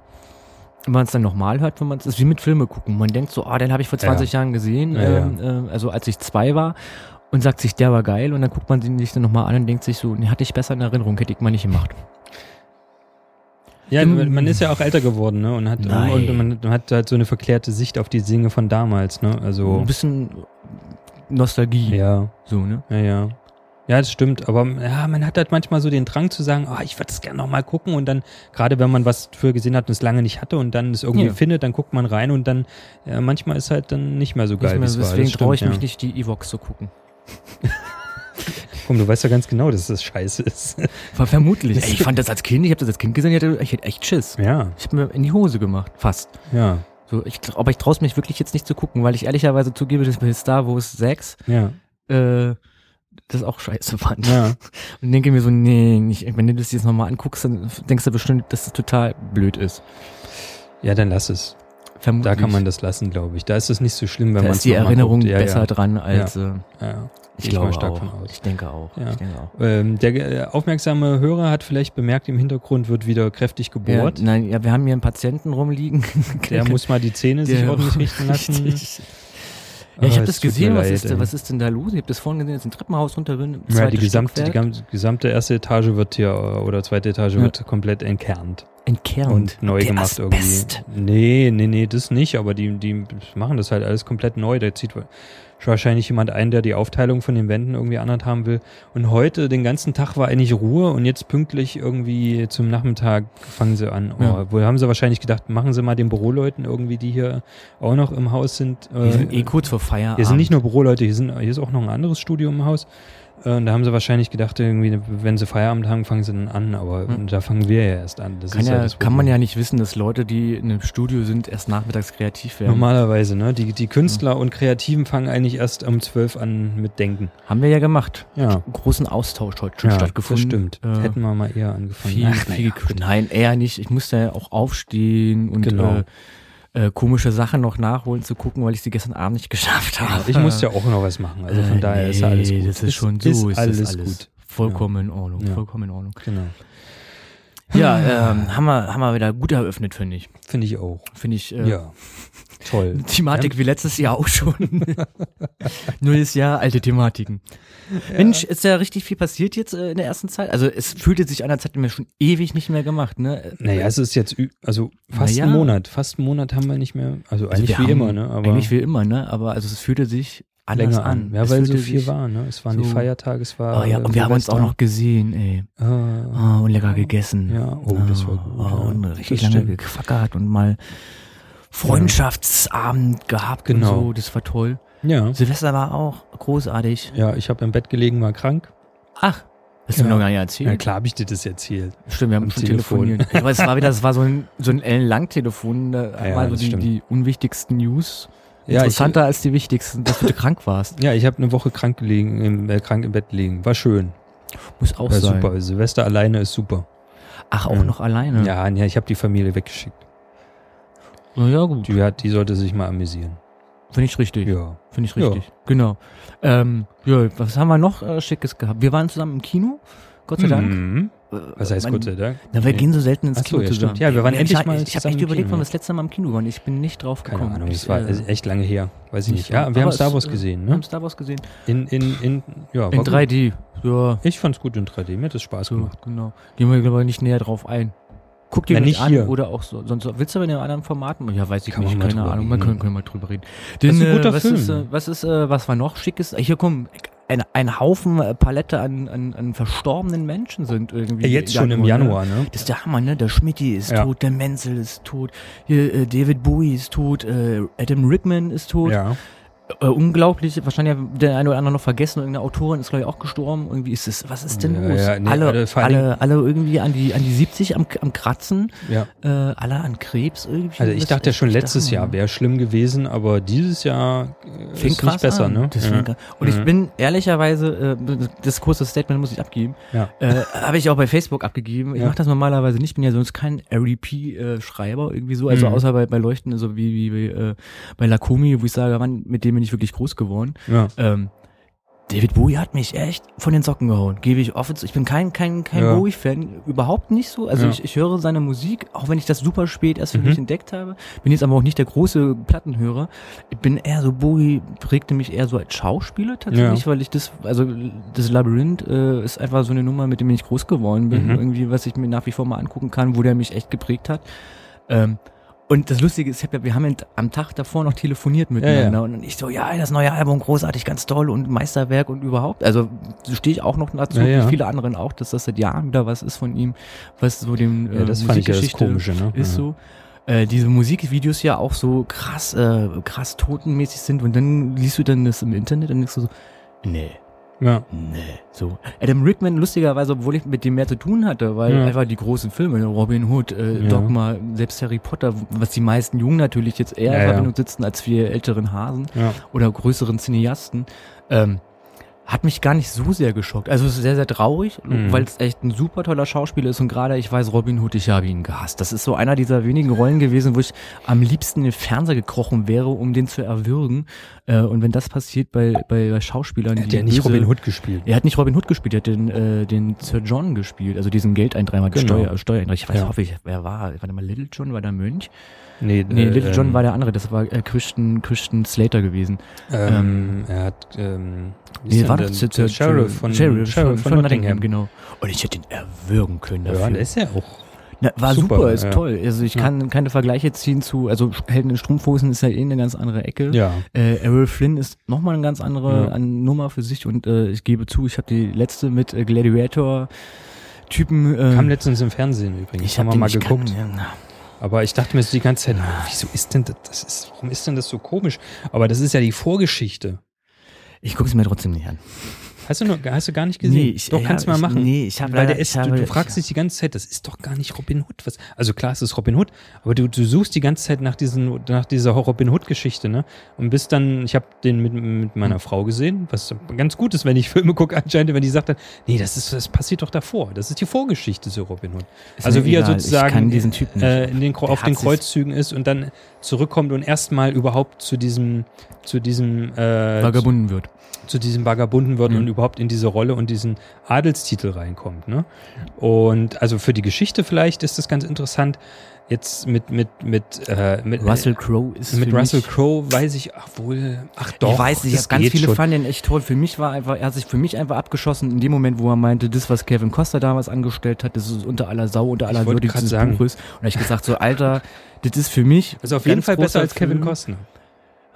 wenn man es dann nochmal hört, wenn man es ist wie mit Filme gucken. Man denkt so, ah, den habe ich vor 20 Jahren gesehen, Ja, ja. ähm, äh, also als ich zwei war und sagt sich, der war geil und dann guckt man sich dann nochmal an und denkt sich so, nee, hatte ich besser in Erinnerung, hätte ich mal nicht gemacht. Ja, Im- man ist ja auch älter geworden, ne? Und hat, Nein. und man, man hat halt so eine verklärte Sicht auf die Dinge von damals, ne? Also, Ein bisschen Nostalgie, ja, so, ne? ja, ja. Ja, das stimmt. Aber ja, man hat halt manchmal so den Drang zu sagen, oh, ich würde es gerne nochmal gucken. Und dann, gerade wenn man was früher gesehen hat und es lange nicht hatte und dann es irgendwie Ja. findet, dann guckt man rein und dann, ja, manchmal ist halt dann nicht mehr so geil, Nicht wie mehr, war. Deswegen traue ich stimmt, mich ja. nicht, die Evox zu gucken. Komm, du weißt ja ganz genau, dass das scheiße ist. Ver vermutlich. Ey, ich fand das als Kind, ich habe das als Kind gesehen, ich hatte, ich hatte echt Schiss. ja, Ich habe mir in die Hose gemacht, fast. ja, So, ich, aber ich traue es mich wirklich jetzt nicht zu gucken, weil ich ehrlicherweise zugebe, dass bei Star Wars 6 ja, äh, das auch scheiße fand. ja. Und denke mir so, nee, nicht, wenn du das jetzt nochmal anguckst, dann denkst du bestimmt, dass es total blöd ist. Ja, dann lass es. Vermutlich. Da kann man das lassen, glaube ich. Da ist es nicht so schlimm, wenn da man ist die noch mal Erinnerung. Ja, besser ja. dran als äh, Ja, ich ich glaube stark auch. von aus. Ich denke auch. Ja. Ich denke auch. Ähm, der äh, aufmerksame Hörer hat vielleicht bemerkt, im Hintergrund wird wieder kräftig Ja, gebohrt. nein, ja, wir haben hier einen Patienten rumliegen. der muss mal die Zähne sich ordentlich richten lassen. Richtig. Ja, ich Ah, habe das gesehen, was leid, ist, ey. was ist denn da los? Ich habe das vorhin gesehen, jetzt ein Treppenhaus runter, bin, Ja, die gesamte, die gesamte erste Etage wird hier, oder zweite Etage Ja. wird komplett entkernt. entkernt. und neu Der gemacht Asbest. irgendwie. Nee, nee, nee, das nicht, aber die, die machen das halt alles komplett neu. Da zieht wahrscheinlich jemand ein, der die Aufteilung von den Wänden irgendwie anders haben will. Und heute, den ganzen Tag war eigentlich Ruhe und jetzt pünktlich irgendwie zum Nachmittag fangen sie an. Oh, Ja. Wohl haben sie wahrscheinlich gedacht, machen sie mal den Büroleuten irgendwie, die hier auch noch im Haus sind. Die sind eh kurz vor Feierabend. Hier sind nicht nur Büroleute, hier, sind, hier ist auch noch ein anderes Studio im Haus. Äh, Und da haben sie wahrscheinlich gedacht, irgendwie, wenn sie Feierabend haben, fangen sie dann an. Aber Hm. da fangen wir ja erst an. Das kann, ist ja, ja kann man ja nicht wissen, dass Leute, die in einem Studio sind, erst nachmittags kreativ werden. Normalerweise, ne? Die, die Künstler und Kreativen fangen eigentlich erst um 12 an mit Denken. Haben wir ja gemacht. Ja. Großen Austausch heute schon ja, stattgefunden. Das stimmt. Äh, Hätten wir mal eher angefangen. viel, Ach, viel naja. Nein, eher nicht. Ich musste ja auch aufstehen und Genau. äh, äh, komische Sachen noch nachholen zu gucken, weil ich sie gestern Abend nicht geschafft habe. Ich musste ja auch noch was machen. Also von Äh, daher ist ja alles nee, gut. Das ist schon so. Ist ist alles, alles gut. Vollkommen in Ordnung. Ja. Vollkommen in Ordnung. Genau. Ja, ähm, haben wir, haben wir wieder gut eröffnet, finde ich. Finde ich auch. Finde ich. Äh, Ja. Toll. Thematik wie letztes Jahr auch schon. Neues Jahr, alte Thematiken. Mensch, ist ja richtig viel passiert jetzt äh, in der ersten Zeit. Also es fühlte sich an, als hätten wir schon ewig nicht mehr gemacht, ne? Naja, es ist jetzt, also fast Naja. einen Monat. Fast einen Monat haben wir nicht mehr. Also Also eigentlich wir wie immer, ne? Aber eigentlich wie immer, ne? Aber also es fühlte sich länger an. an. Ja, es weil so viel war, ne? Es waren die so- Feiertage, es war. Oh ja, und wir haben uns auch noch gesehen, ey. Ah, Oh, und lecker gegessen. Ja, oh, das war gut, Oh, ja. und Das richtig lange stimmt. gequackert und mal Freundschaftsabend gehabt Genau. und so. Das war toll. ja. Silvester war auch großartig. Ja, ich habe im Bett gelegen, war krank. Ach, hast du Ja. mir noch gar nicht erzählt? Ja, klar habe ich dir das erzählt. Stimmt, wir haben Am schon Telefon. telefoniert. Aber es war wieder, es war so ein, so ein Ellenlang-Telefon, da Ja, mal so die, die unwichtigsten News. Ja, ich, Interessanter als die wichtigsten, dass du krank warst. ja, ich habe eine Woche krank gelegen, im, äh, krank im Bett gelegen. War schön. Muss auch War sein. super. Silvester alleine ist super. Ach, auch Ja. noch alleine. Ja, ja, ich habe die Familie weggeschickt. Na ja, gut. Die, hat, die sollte sich mal amüsieren. Finde ich richtig. Ja. Finde ich Ja. richtig. Genau. Ähm, ja, was haben wir noch äh, Schickes gehabt? Wir waren zusammen im Kino. Gott sei Dank. Mhm. Äh, Was heißt mein- Gott sei Dank? Na, wir Nee. gehen so selten ins Ach so, Kino ja, zusammen. stimmt. Ja, wir waren ich, endlich hab- mal Ich, ich habe echt überlegt, wann wir das letzte Mal im Kino waren. Ich bin nicht drauf Keine gekommen. Ahnung, ich, das war äh, echt lange her. Weiß ich nicht. Ja, wir haben Star es, Wars äh, gesehen, Wir haben ne? Star Wars gesehen. In, in, in, ja, In war gut. 3D. Ja, Ich fand's gut in 3D. Mir hat das Spaß so, gemacht. genau. Gehen wir, glaube ich, nicht näher drauf ein. Guck dir Na, nicht an hier. oder auch so. Sonst willst du aber in einem anderen Format? Ja, weiß ich Kann nicht, keine Ahnung. Man reden. können, können wir mal drüber reden. Das ist ein guter äh, was Film. Ist, was ist, was war noch schickes? Hier komm, ein, ein Haufen äh, Palette an, an, an verstorbenen Menschen sind irgendwie. Jetzt schon im ne? Januar, ne? Das ist der Hammer, ne? Der Schmidti ist Ja. tot, der Menzel ist tot, hier, äh, David Bowie ist tot, äh, Adam Rickman ist tot. Ja. Äh, unglaublich, wahrscheinlich hat der eine oder andere noch vergessen, irgendeine Autorin ist, glaube ich, auch gestorben. Irgendwie ist es, was ist denn Ja, los? ja, nee, alle, alle alle, alle irgendwie an die, an die 70 am, am Kratzen, ja. äh, alle an Krebs irgendwie. Also ich dachte ja schon letztes. Jahr wäre schlimm gewesen, aber dieses Jahr äh, Fing ist krass nicht besser, an. ne? Das ja. Und ich Mhm. bin ehrlicherweise, äh, das kurze Statement muss ich abgeben, Ja. äh, habe ich auch bei Facebook abgegeben. Ich mache das normalerweise nicht, bin ja sonst kein REP-Schreiber irgendwie so, also Mhm. außer bei, bei Leuchten, also wie, wie, wie äh, bei Lakomi, wo ich sage, Mann, mit dem bin ich wirklich groß geworden. ja. Ähm, David Bowie hat mich echt von den Socken gehauen, gebe ich offen zu. Ich bin kein, kein, kein Ja. Bowie-Fan, überhaupt nicht so. Also Ja. ich, ich höre seine Musik, auch wenn ich das super spät erst für Mhm. mich entdeckt habe. Bin jetzt aber auch nicht der große Plattenhörer. Ich bin eher so, Bowie prägte mich eher so als Schauspieler tatsächlich, weil ich das, also das Labyrinth äh, ist einfach so eine Nummer, mit dem ich groß geworden bin. Mhm. Irgendwie, was ich mir nach wie vor mal angucken kann, wo der mich echt geprägt hat. Ähm, und das Lustige ist, ja, wir haben am Tag davor noch telefoniert miteinander ja. und ich so, ja, das neue Album großartig, ganz toll und Meisterwerk und überhaupt. Also so stehe ich auch noch dazu, Ja, ja. wie viele anderen auch, dass das seit Jahren wieder was ist von ihm, was so dem äh, ja, das ja das Musikgeschichte Komische, ne? ist ja. so. Äh, diese Musikvideos ja auch so krass, äh, krass totenmäßig sind und dann liest du dann das im Internet und denkst du so, nee, Ja. Nee, so. Adam Rickman, lustigerweise, obwohl ich mit dem mehr zu tun hatte, weil Ja. einfach die großen Filme, ne, Robin Hood, äh, Ja. Dogma, selbst Harry Potter, was die meisten Jungen natürlich jetzt eher Ja, in. Verbindung sitzen als wir älteren Hasen oder größeren Cineasten, ähm, hat mich gar nicht so sehr geschockt. Also es ist sehr, sehr traurig, Mhm. weil es echt ein super toller Schauspieler ist und gerade, ich weiß, Robin Hood, ich habe ihn gehasst. Das ist so einer dieser wenigen Rollen gewesen, wo ich am liebsten in den Fernseher gekrochen wäre, um den zu erwürgen. Äh, und wenn das passiert bei, bei, bei Schauspielern, Er hat ja nicht böse- Robin Hood gespielt. er hat nicht Robin Hood gespielt, er hat den, äh, den Sir John gespielt, also diesen Geldeintreiber, Genau. Steuer, Steuereintreiber. Ich weiß, Ja. hoffe ich, wer war, warte mal, Little John war der Mönch? Nee, Nee, äh, Little John ähm, war der andere, das war äh, Christian, Christian Slater gewesen. Ähm, er hat, ähm, Nee, war der- doch der Sir- Sheriff von, Sheriff Sheriff von, Nottingham. genau. Und ich hätte ihn erwürgen können Ja, dafür. der ist ja auch. Na, war super, Super, ist ja. toll. Also ich Ja. kann keine Vergleiche ziehen zu, also Helden in Strumpfhosen ist ja eh eine ganz andere Ecke. Ja. Äh, Errol Flynn ist nochmal eine ganz andere Ja. Nummer für sich und äh, ich gebe zu, ich habe die letzte mit äh, Gladiator Typen. Äh, Kam letztens im Fernsehen übrigens. ich haben habe wir mal geguckt. Kann, ja, Aber ich dachte mir so die ganze Zeit, wieso ist denn das, das ist, warum ist denn das so komisch? Aber das ist ja die Vorgeschichte. ich gucke es mir trotzdem nicht an. Hast du, noch, hast du gar nicht gesehen? Nee, ich- doch, ja, kannst du mal machen. nee, ich hab Weil leider- der ist, ich du, habe- du fragst ich- dich die ganze Zeit, das ist doch gar nicht Robin Hood. Was, also klar, es ist Robin Hood, aber du, du suchst die ganze Zeit nach, diesen, nach dieser Robin Hood-Geschichte, ne? Und bist dann, ich habe den mit, mit meiner Frau gesehen, was ganz gut ist, wenn ich Filme gucke, anscheinend, wenn die sagt dann, nee, das, ist, das passiert doch davor. Das ist die Vorgeschichte zu Robin Hood. Ist also wie er egal, sozusagen Typ nicht. äh, in den, auf den Kreuzzügen ist und dann zurückkommt und erstmal überhaupt zu diesem, zu diesem äh, Vagabunden wird. Zu diesem Vagabunden wird Mhm. und überhaupt in diese Rolle und diesen Adelstitel reinkommt. Ne? Und also für die Geschichte vielleicht ist das ganz interessant. Jetzt mit mit mit äh, mit Russell Crowe ist mit Russell Crowe weiß ich ach wohl ach doch ich weiß nicht, ich ganz viele schon. fanden ihn echt toll. Für mich war einfach, er hat sich für mich einfach abgeschossen in dem Moment, wo er meinte, das, was Kevin Costa damals angestellt hat, das ist unter aller Sau, unter aller Würde dieses sagen. Buches. Und da hab ich gesagt, so Alter, das ist für mich also auf jeden Fall besser als Kevin. Costner.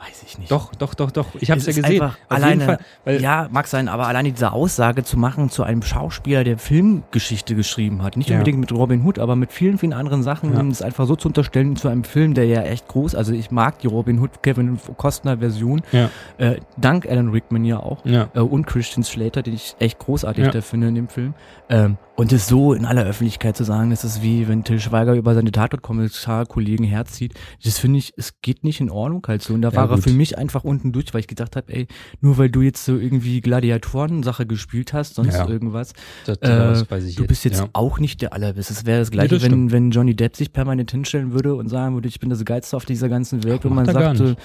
Weiß ich nicht. Doch doch doch doch ich habe Es ja gesehen. Auf alleine, Fall, weil ja, mag sein, aber alleine diese Aussage zu machen zu einem Schauspieler, der Filmgeschichte geschrieben hat, nicht Ja. unbedingt mit Robin Hood, aber mit vielen, vielen anderen Sachen, Ja. um es einfach so zu unterstellen zu einem Film, der ja echt groß, also ich mag die Robin Hood, Kevin Costner Version, ja äh, dank Alan Rickman ja auch, ja äh, und Christian Slater, den ich echt großartig da finde in dem Film. Ähm, und das so in aller Öffentlichkeit zu sagen, das ist wie wenn Till Schweiger über seine Tatort-Kommissar-Kollegen herzieht, das finde ich, es geht nicht in Ordnung halt so. Und da Ja, war er gut. für mich einfach unten durch, weil ich gedacht habe, ey, nur weil du jetzt so irgendwie Gladiatoren-Sache gespielt hast, sonst Ja. irgendwas, das, äh, das ich du bist jetzt ja. auch nicht der Allerbeste. Es wäre das gleiche, das wenn, wenn Johnny Depp sich permanent hinstellen würde und sagen würde, ich bin das Geilste auf dieser ganzen Welt, Ach, und man macht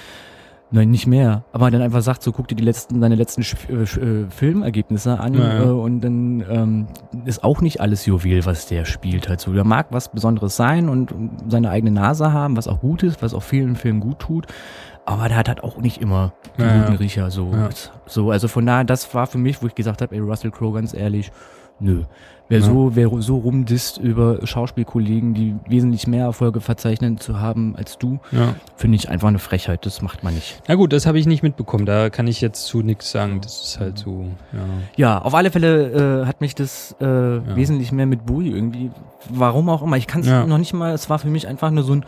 Nein, nicht mehr. Aber dann einfach sagt, so guck dir die letzten, deine letzten Sch- äh, äh, Filmergebnisse an Ja, ja. Äh, und dann ähm, ist auch nicht alles Juwel, was der spielt halt so. Der mag was Besonderes sein und seine eigene Nase haben, was auch gut ist, was auch vielen Filmen gut tut. Aber der hat halt auch nicht immer den Ja, guten Riecher so. So, also von daher, das war für mich, wo ich gesagt habe, ey, Russell Crowe, ganz ehrlich, nö. Wer Ja. so, wer so rumdisst über Schauspielkollegen, die wesentlich mehr Erfolge verzeichnet zu haben als du, ja. finde ich einfach eine Frechheit. Das macht man nicht. Na gut, das habe ich nicht mitbekommen. Da kann ich jetzt zu nichts sagen. Das ist halt so, ja. Ja, auf alle Fälle äh, hat mich das äh, wesentlich mehr mit Bowie irgendwie, warum auch immer, ich kann es noch nicht mal, es war für mich einfach nur so ein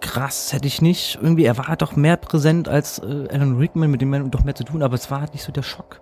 krass, hätte ich nicht, irgendwie, er war doch mehr präsent als äh, Alan Rickman, mit dem man doch mehr zu tun, aber es war halt nicht so der Schock.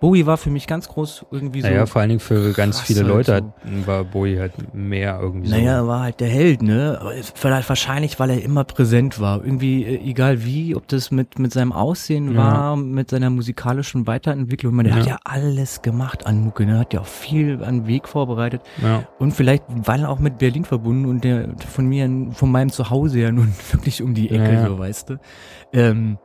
Bowie war für mich ganz groß irgendwie so. Naja, vor allen Dingen für ganz viele halt Leute so. hat, war Bowie halt mehr irgendwie Naja, so. er war halt der Held, ne? Vielleicht wahrscheinlich, weil er immer präsent war. Irgendwie, äh, egal wie, ob das mit, mit seinem Aussehen Ja. war, mit seiner musikalischen Weiterentwicklung. Meine, der Ja. hat ja alles gemacht an Mucke, ne? Hat ja auch viel an Weg vorbereitet. Ja. Und vielleicht, weil er auch mit Berlin verbunden und der von mir, von meinem Zuhause ja nun wirklich um die Ecke, so weißt du. Ähm,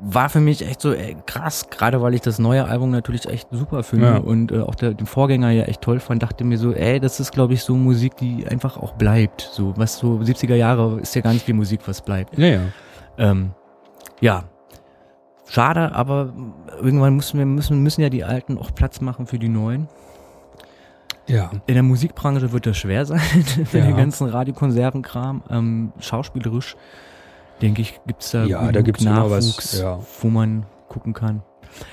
war für mich echt so ey, krass, gerade weil ich das neue Album natürlich echt super finde Ja. und äh, auch der, den Vorgänger ja echt toll fand, dachte mir so, ey, das ist glaube ich so Musik, die einfach auch bleibt. So, was so 70er Jahre ist ja gar nicht wie Musik, was bleibt. Ja, ja. Ähm, ja. Schade, aber irgendwann müssen wir müssen, müssen ja die Alten auch Platz machen für die Neuen. Ja. In der Musikbranche wird das schwer sein, für Ja. den ganzen Radiokonservenkram. Ähm, schauspielerisch, denke ich, gibt's da Ja, da gibt's immer was, Nachwuchs, ja. wo man gucken kann.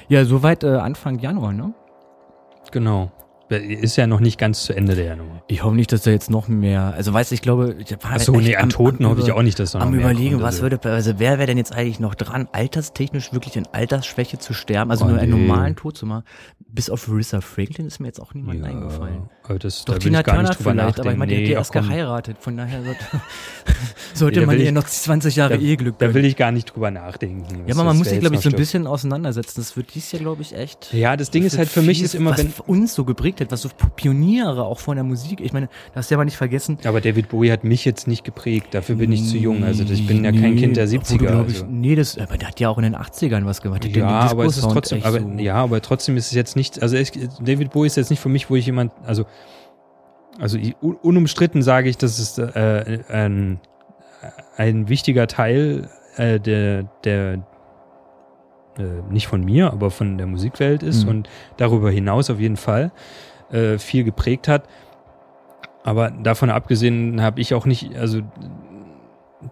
Ja, soweit äh, Anfang Januar, ne? Genau. Ist ja noch nicht ganz zu Ende der Januar. Ich hoffe nicht, dass da jetzt noch mehr, also weißt du, ich glaube, ich war Achso, nee, an am- Toten am hoffe ich auch nicht, dass da noch Am mehr überlegen, kommt. was Also, würde, also wer wäre denn jetzt eigentlich noch dran, alterstechnisch wirklich in Altersschwäche zu sterben, also Oh, nur einen nee. normalen Tod zu machen? Bis auf Rissa Franklin ist mir jetzt auch niemand ja, eingefallen. Aber das, Doch da Tina Turner nicht drüber vielleicht, aber ich meine, die hat Nee, ja erst komm, geheiratet, von daher sollte, sollte Nee, man ich- noch 20 Jahre da, Eheglück da will ich gar nicht drüber nachdenken. Ja, was aber man muss sich, glaube ich, so ein bisschen auseinandersetzen. Das wird dies ja, glaube ich, echt. Ja, das Ding ist halt für mich ist immer, was wenn. uns so geprägt hat, was so Pioniere auch von der Musik. Ich meine, das hast du ja mal nicht vergessen. Aber David Bowie hat mich jetzt nicht geprägt. Dafür bin ich zu jung. Also ich bin ja Nee, kein Kind der obwohl 70er. du, glaub ich, also. nee, das, aber der hat ja auch in den 80ern was gemacht. Hat den Ja, aber es ist trotzdem, aber, so- ja, aber trotzdem ist es jetzt nicht, also David Bowie ist jetzt nicht für mich, wo ich jemand, also, also un- unumstritten sage ich, dass es äh, ein, ein wichtiger Teil äh, der, der äh, nicht von mir, aber von der Musikwelt ist Mhm. und darüber hinaus auf jeden Fall äh, viel geprägt hat. Aber davon abgesehen habe ich auch nicht, also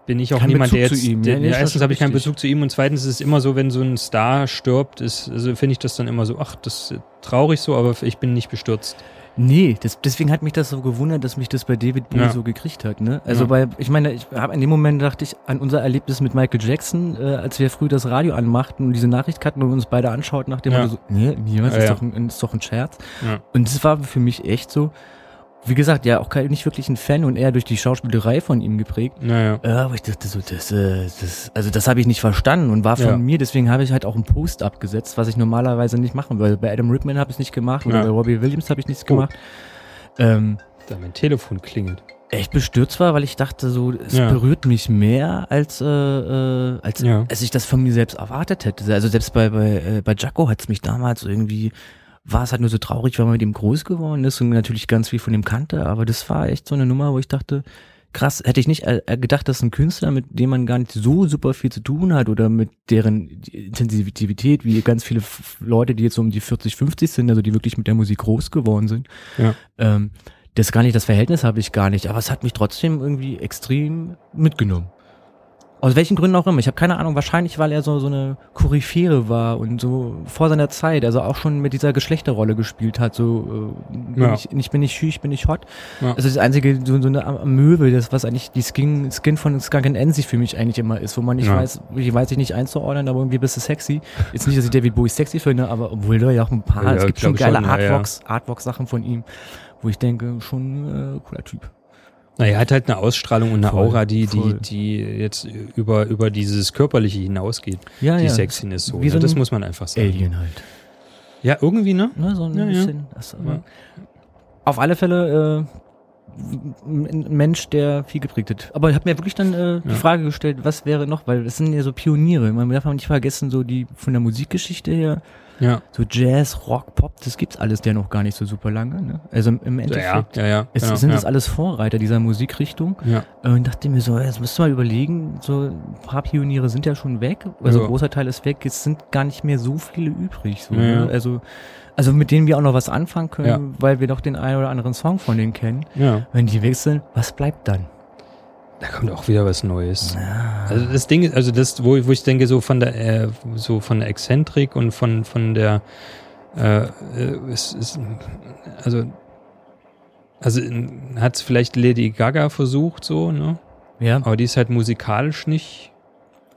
bin ich auch Kein niemand, der Bezug jetzt. zu ihm, der, ja, erstens habe ich keinen. Bezug zu ihm und zweitens ist es immer so, wenn so ein Star stirbt, ist, also finde ich das dann immer so, ach, das ist traurig so, aber ich bin nicht bestürzt. Nee, das, deswegen hat mich das so gewundert, dass mich das bei David Bowie Ja. so gekriegt hat. Ne? Also Ja. bei, ich meine, ich habe in dem Moment dachte ich an unser Erlebnis mit Michael Jackson, äh, als wir früh das Radio anmachten und diese Nachricht hatten und uns beide anschauten, nach dem Ja. Motto so, nee, nee, was ist. Doch ein, ist doch ein Scherz. Ja. Und das war für mich echt so, wie gesagt, ja, auch kein, nicht wirklich ein Fan und eher durch die Schauspielerei von ihm geprägt. Naja. Ja, aber ich dachte so, das, äh, das, also das habe ich nicht verstanden und war von Ja. mir, deswegen habe ich halt auch einen Post abgesetzt, was ich normalerweise nicht machen würde. Bei Adam Rickman habe ich es nicht gemacht oder Ja. bei Robbie Williams habe ich nichts Oh. gemacht. Ähm, Da mein Telefon klingelt. echt bestürzt war, weil ich dachte so, es Ja. berührt mich mehr, als, äh, äh, als, Ja. als ich das von mir selbst erwartet hätte. Also selbst bei, bei, äh, bei Jaco hat es mich damals irgendwie, war es halt nur so traurig, weil man mit ihm groß geworden ist und natürlich ganz viel von ihm kannte, aber das war echt so eine Nummer, wo ich dachte, krass, hätte ich nicht äh, äh, gedacht, dass ein Künstler, mit dem man gar nicht so super viel zu tun hat oder mit deren Intensivität, wie ganz viele Leute, die jetzt so um die 40, 50 sind, also die wirklich mit der Musik groß geworden sind, Ja. ähm, das gar nicht, das Verhältnis habe ich gar nicht, aber es hat mich trotzdem irgendwie extrem mitgenommen. Aus welchen Gründen auch immer. Ich habe keine Ahnung, wahrscheinlich, weil er so, so eine Koryphäre war und so vor seiner Zeit, also auch schon mit dieser Geschlechterrolle gespielt hat. So, äh, bin Ja. ich, ich bin nicht schü, ich bin nicht hot. Ja. Also das einzige, so, so eine Amöbe, das, was eigentlich die Skin, Skin von Skunk and Nancy für mich eigentlich immer ist, wo man nicht Ja. weiß, ich weiß ich nicht einzuordnen, aber irgendwie bist du sexy. Jetzt nicht, dass ich David Bowie sexy finde, aber obwohl da ja auch ein paar, es gibt schon geile. Artworks, Artwork-Sachen von ihm, wo ich denke, schon äh, cooler Typ. Na, er hat halt eine Ausstrahlung und eine Voll, Aura, die, die, voll. die jetzt über, über dieses Körperliche hinausgeht. Ja, die ja. Sexiness so. Wie Ne? so Das muss man einfach sagen. Alien halt. Ja, irgendwie, ne? Ne, so ein Ja, bisschen. Ja. Auf alle Fälle äh, ein Mensch, der viel geprägt hat. Aber ich habe mir wirklich dann äh, die Ja. Frage gestellt, was wäre noch, weil das sind ja so Pioniere. Man darf auch nicht vergessen, so die von der Musikgeschichte her, Ja. so Jazz, Rock, Pop, das gibt's alles ja noch gar nicht so super lange. Ne? Also im- im Ja, Endeffekt ja, ja. es, ja, sind das alles Vorreiter dieser Musikrichtung. Ja. Äh, Und dachte mir so, jetzt müsst ihr mal überlegen, so ein paar Pioniere sind ja schon weg, also großer Teil ist weg, jetzt sind gar nicht mehr so viele übrig. So, ne? Also, also mit denen wir auch noch was anfangen können, Ja. weil wir doch den einen oder anderen Song von denen kennen. ja. Wenn die wechseln, was bleibt dann? Da kommt auch wieder was Neues. Also das Ding, ist- also das, wo, wo ich denke, so von der, äh, so von der Exzentrik und von, von der, äh, äh, es ist, also, also hat es vielleicht Lady Gaga versucht, so, ne? Ja. Aber die ist halt musikalisch nicht.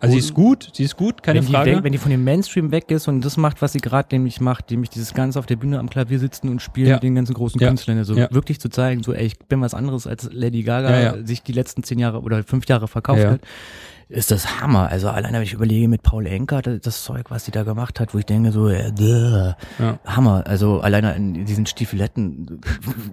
Also sie ist gut, sie ist gut, keine wenn, die Frage. weg, wenn die von dem Mainstream weg ist und das macht, was sie gerade nämlich macht, nämlich dieses Ganze auf der Bühne am Klavier sitzen und spielen Ja. mit den ganzen großen Ja. Künstlern, also Ja. wirklich zu zeigen, so ey, ich bin was anderes als Lady Gaga sich die letzten zehn Jahre oder fünf Jahre verkauft hat, ist das Hammer. Also allein wenn ich überlege mit Paul Enker, das, das Zeug, was sie da gemacht hat, wo ich denke so, äh, Ja. Hammer. Also alleine in diesen Stiefeletten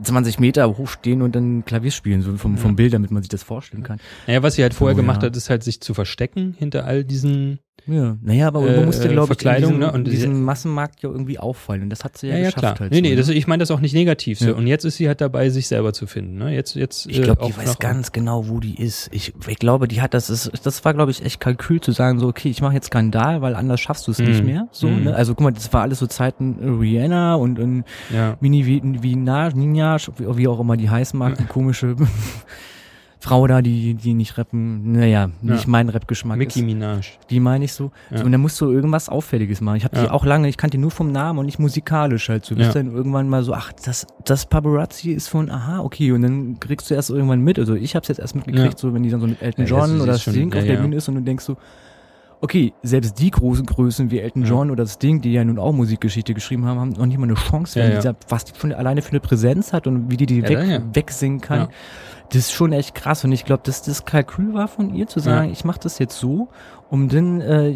20 Meter hochstehen und dann Klavier spielen, so vom, vom Bild, damit man sich das vorstellen kann. Naja, was sie halt vorher Oh, gemacht ja. hat, ist halt sich zu verstecken hinter all diesen. Ja, naja, aber Äh, man musste, glaube ich, in diesem, ne? Und in diesem diese- Massenmarkt ja irgendwie auffallen. Und das hat sie ja, Ja, ja, geschafft klar. halt. nee, so, nee, ne? das, ich meine das auch nicht negativ. So. Ja. Und jetzt ist sie halt dabei, sich selber zu finden. Ne? Jetzt, jetzt, Ich äh, glaube, auch die weiß ganz genau, wo die ist. Ich, ich glaube, die hat das, ist, das war, glaube ich, echt Kalkül zu sagen, so, okay, ich mache jetzt Skandal, weil anders schaffst du es nicht Mhm. mehr. So, Mhm. ne? Also guck mal, das war alles so Zeiten äh, Rihanna und, und Ja. Mini Vinage, Ninage, wie, wie auch immer die heißen mag, die komische Frau da, die, die nicht rappen, naja, nicht Ja. mein Rap-Geschmack Mickey ist. Minaj. Die meine ich so. Ja. so. Und dann musst du irgendwas Auffälliges machen. Ich habe die Ja. auch lange, ich kannte die nur vom Namen und nicht musikalisch halt so. Bis Ja. dann irgendwann mal so, ach, das, das Paparazzi ist von, aha, okay. Und dann kriegst du erst irgendwann mit. Also ich habe es jetzt erst mitgekriegt, so wenn die dann so mit Elton John oder Sting auf der. Bühne ist und du denkst so, okay, selbst die großen Größen wie Elton Ja. John oder Sting, die ja nun auch Musikgeschichte geschrieben haben, haben noch nicht mal eine Chance, Ja, wenn ja. dieser, was die schon alleine für eine Präsenz hat und wie die die weg, wegsingen kann. Das ist schon echt krass und ich glaube, dass das Kalkül war von ihr zu sagen, Ja. ich mache das jetzt so, um dann äh,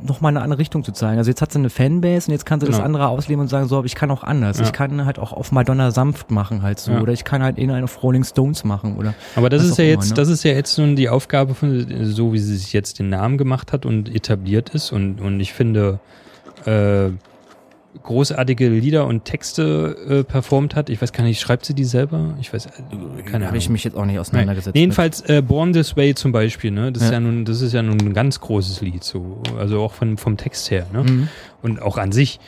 nochmal eine andere Richtung zu zeigen. Also jetzt hat sie eine Fanbase und jetzt kann sie das Genau. andere ausleben und sagen, so, aber ich kann auch anders. Ja. Ich kann halt auch auf Madonna sanft machen halt so. Ja. Oder ich kann halt in auf Rolling Stones machen oder Aber das ist ja immer, jetzt, ne? das ist ja jetzt nun die Aufgabe von, so wie sie sich jetzt den Namen gemacht hat und etabliert ist und, und ich finde, äh, großartige Lieder und Texte äh, performt hat. Ich weiß gar nicht, schreibt sie die selber? Ich weiß, äh, keine habe Ahnung. ich mich jetzt auch nicht auseinandergesetzt. Nee, jedenfalls äh, Born This Way zum Beispiel, ne? Das ist Ja. ja nun, das ist ja nun ein ganz großes Lied, so, also auch von, vom Text her, ne? Mhm. Und auch an sich.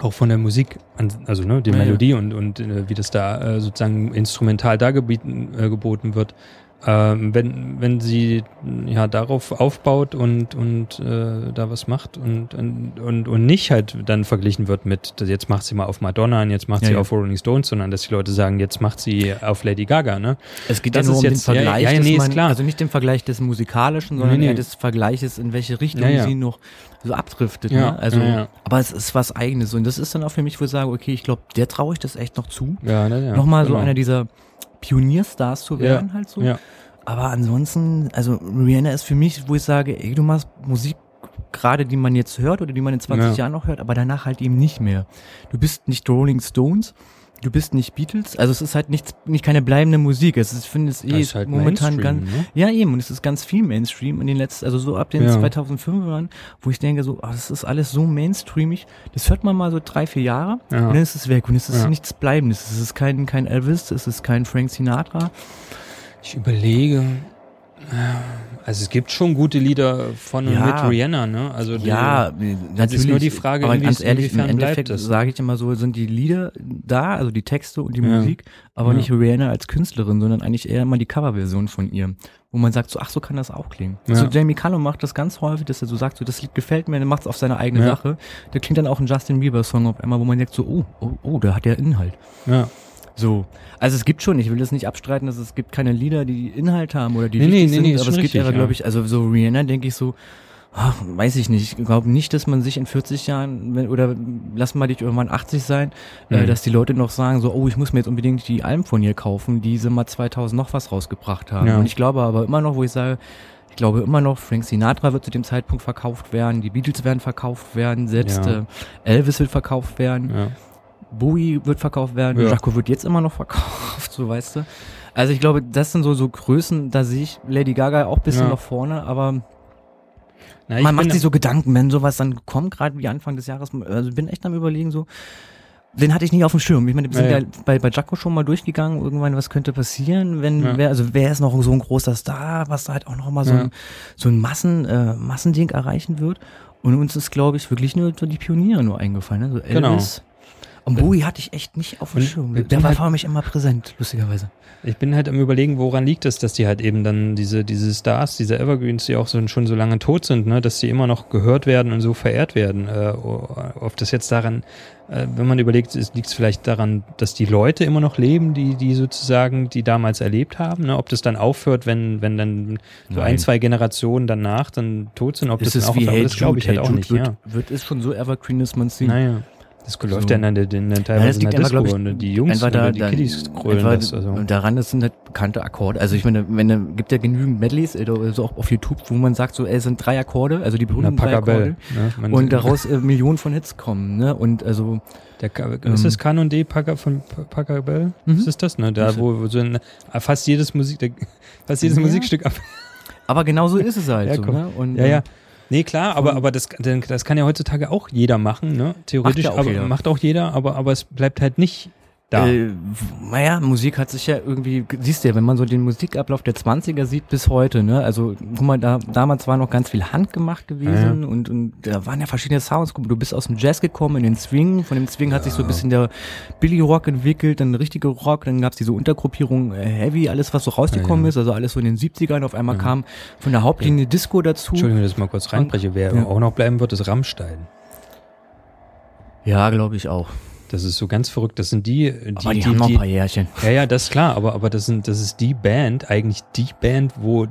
auch von der Musik, an, also ne, die Ja, ja. Melodie und, und äh, wie das da äh, sozusagen instrumental dargeboten äh, geboten wird. Ähm, wenn, wenn sie ja darauf aufbaut und, und äh, da was macht und, und, und, und nicht halt dann verglichen wird mit, jetzt macht sie mal auf Madonna und jetzt macht Ja, sie ja. auf Rolling Stones, sondern dass die Leute sagen, jetzt macht sie auf Lady Gaga, ne? Es geht Das ja nur um jetzt- den Vergleich, ja, ja, nee, ist man, klar. also nicht den Vergleich des musikalischen, sondern Nee, nee. eher des Vergleiches, in welche Richtung sie noch so abdriftet. Ne? Also, aber es ist was Eigenes und das ist dann auch für mich, wo ich sage, okay, ich glaube, der traue ich das echt noch zu, Ja, ne, ja. nochmal so genau. einer dieser Pionierstars zu Ja, werden halt so. ja. Aber ansonsten, also Rihanna ist für mich, wo ich sage, ey, du machst Musik gerade, die man jetzt hört oder die man in 20 Ja. Jahren noch hört, aber danach halt eben nicht mehr. Du bist nicht Rolling Stones, du bist nicht Beatles, also es ist halt nichts, nicht keine bleibende Musik. Es ist, ich finde es eh ist halt momentan ganz, ne? ja eben, und es ist ganz viel Mainstream in den letzten, also so ab den Ja. 2005ern, wo ich denke so, ah, das ist alles so mainstreamig, das hört man mal so drei, vier Jahre Ja. und dann ist es weg und es ist Ja. nichts Bleibendes. Es ist kein, kein Elvis, es ist kein Frank Sinatra. Ich überlege. Also es gibt schon gute Lieder von und Ja. mit Rihanna, ne? Also die, Ja, natürlich. nur die Frage, aber ganz ehrlich, im inwiefern bleibt Endeffekt das? sage ich immer so, sind die Lieder da, also die Texte und die Ja. Musik, aber Ja. nicht Rihanna als Künstlerin, sondern eigentlich eher immer die Coverversion von ihr, wo man sagt so, ach so kann das auch klingen. Ja. So Jamie Cullum macht das ganz häufig, dass er so sagt, so das Lied gefällt mir, der macht es auf seine eigene. Sache. Da klingt dann auch ein Justin Bieber Song auf einmal, wo man denkt so, oh, oh, oh, der hat ja Inhalt. ja. So. Also es gibt schon, ich will das nicht abstreiten, dass es gibt keine Lieder, die Inhalt haben oder die Nee, nee, wichtig nee, sind, nee, ist aber es gibt aber, ja. glaube ich, also so Rihanna denke ich so, ach, weiß ich nicht, ich glaube nicht, dass man sich in 40 Jahren, wenn, oder lass mal dich irgendwann 80 sein, äh, Mhm. dass die Leute noch sagen so, oh, ich muss mir jetzt unbedingt die Alben von ihr kaufen, die sie mal 2000 noch was rausgebracht haben. Ja. Und ich glaube aber immer noch, wo ich sage, ich glaube immer noch, Frank Sinatra wird zu dem Zeitpunkt verkauft werden, die Beatles werden verkauft werden, selbst Ja. äh, Elvis wird verkauft werden. ja. Bowie wird verkauft werden, Ja. Jaco wird jetzt immer noch verkauft, so weißt du. Also ich glaube, das sind so, so Größen, da sehe ich Lady Gaga auch ein bisschen Ja. noch vorne, aber Na, man macht sich so Gedanken, wenn sowas dann kommt, gerade wie Anfang des Jahres, also bin echt am überlegen so, den hatte ich nicht auf dem Schirm. Ich meine, wir sind Ja, ja, bei, bei Jaco schon mal durchgegangen, irgendwann, was könnte passieren, wenn, Ja. wer, also wer ist noch so ein großer Star, was da halt auch noch mal so Ja. ein, so ein Massen, äh, Massending erreichen wird. Und uns ist, glaube ich, wirklich nur so die Pioniere nur eingefallen, ne? so Elvis. Und Bowie hatte ich echt nicht auf dem Schirm. Der war halt- für mich immer präsent, lustigerweise. Ich bin halt am überlegen, woran liegt es, dass die halt eben dann diese, diese Stars, diese Evergreens, die auch so, schon so lange tot sind, ne, dass die immer noch gehört werden und so verehrt werden. Äh, ob das jetzt daran, äh, wenn man überlegt, liegt es vielleicht daran, dass die Leute immer noch leben, die, die sozusagen, die damals erlebt haben, ne? ob das dann aufhört, wenn, wenn dann so Nein. ein, zwei Generationen danach dann tot sind, ob Es das ist dann auch, wie Hey das glaube ich halt auch Jude nicht, wird, ja. wird ist schon so evergreen, dass man sieht. Naja. Das läuft So. ja dann, dann, dann Ja, teilweise das in der liegt einfach, Disco ich, und die Jungs einfach oder da, die da, Kiddies grölen das. Also. daran, das sind halt bekannte Akkorde. Also ich meine, wenn gibt ja genügend Medleys, äh, so auch auf YouTube, wo man sagt, so, ey, es sind drei Akkorde, also die berühmten drei. Akkorde. Ne? Und daraus äh, Millionen von Hits kommen, ne? Und also, Der, Ähm, ist das Canon D Packer von P- Pachelbel? Mhm. Was ist das, ne? Da, Ist- wo, wo so ein, fast jedes Musik, fast jedes Ja. Musikstück ab. aber genau so ist es halt Ja, so, ne? Und, Ja, ja. Nee, klar, aber, Von- aber das, das kann ja heutzutage auch jeder machen, ne? Theoretisch, Macht ja auch aber jeder. macht auch jeder, aber, aber es bleibt halt nicht da. Äh, naja, Musik hat sich ja irgendwie, siehst du ja, wenn man so den Musikablauf der 20er sieht bis heute, ne? Also, guck mal, da, damals war noch ganz viel handgemacht gewesen Ja, Und, und da waren ja verschiedene Sounds. Guck mal, Du bist aus dem Jazz gekommen in den Swing. Von dem Swing hat sich so ein bisschen der Billy Rock entwickelt, dann richtige Rock, dann gab's diese Untergruppierung äh, Heavy, alles was so rausgekommen Ja, ja. ist, also alles so in den 70ern. Auf einmal Ja. kam von der Hauptlinie Disco dazu. Entschuldigung, dass ich mal kurz reinbreche. Wer Ja. auch noch bleiben wird, ist Rammstein. Ja, glaube ich auch. Das ist so ganz verrückt. Das sind die, die, Aber die, haben noch ein paar Jährchen. Ja, ja, das ist klar, aber, aber das, sind, das ist die Band, eigentlich die Band, wo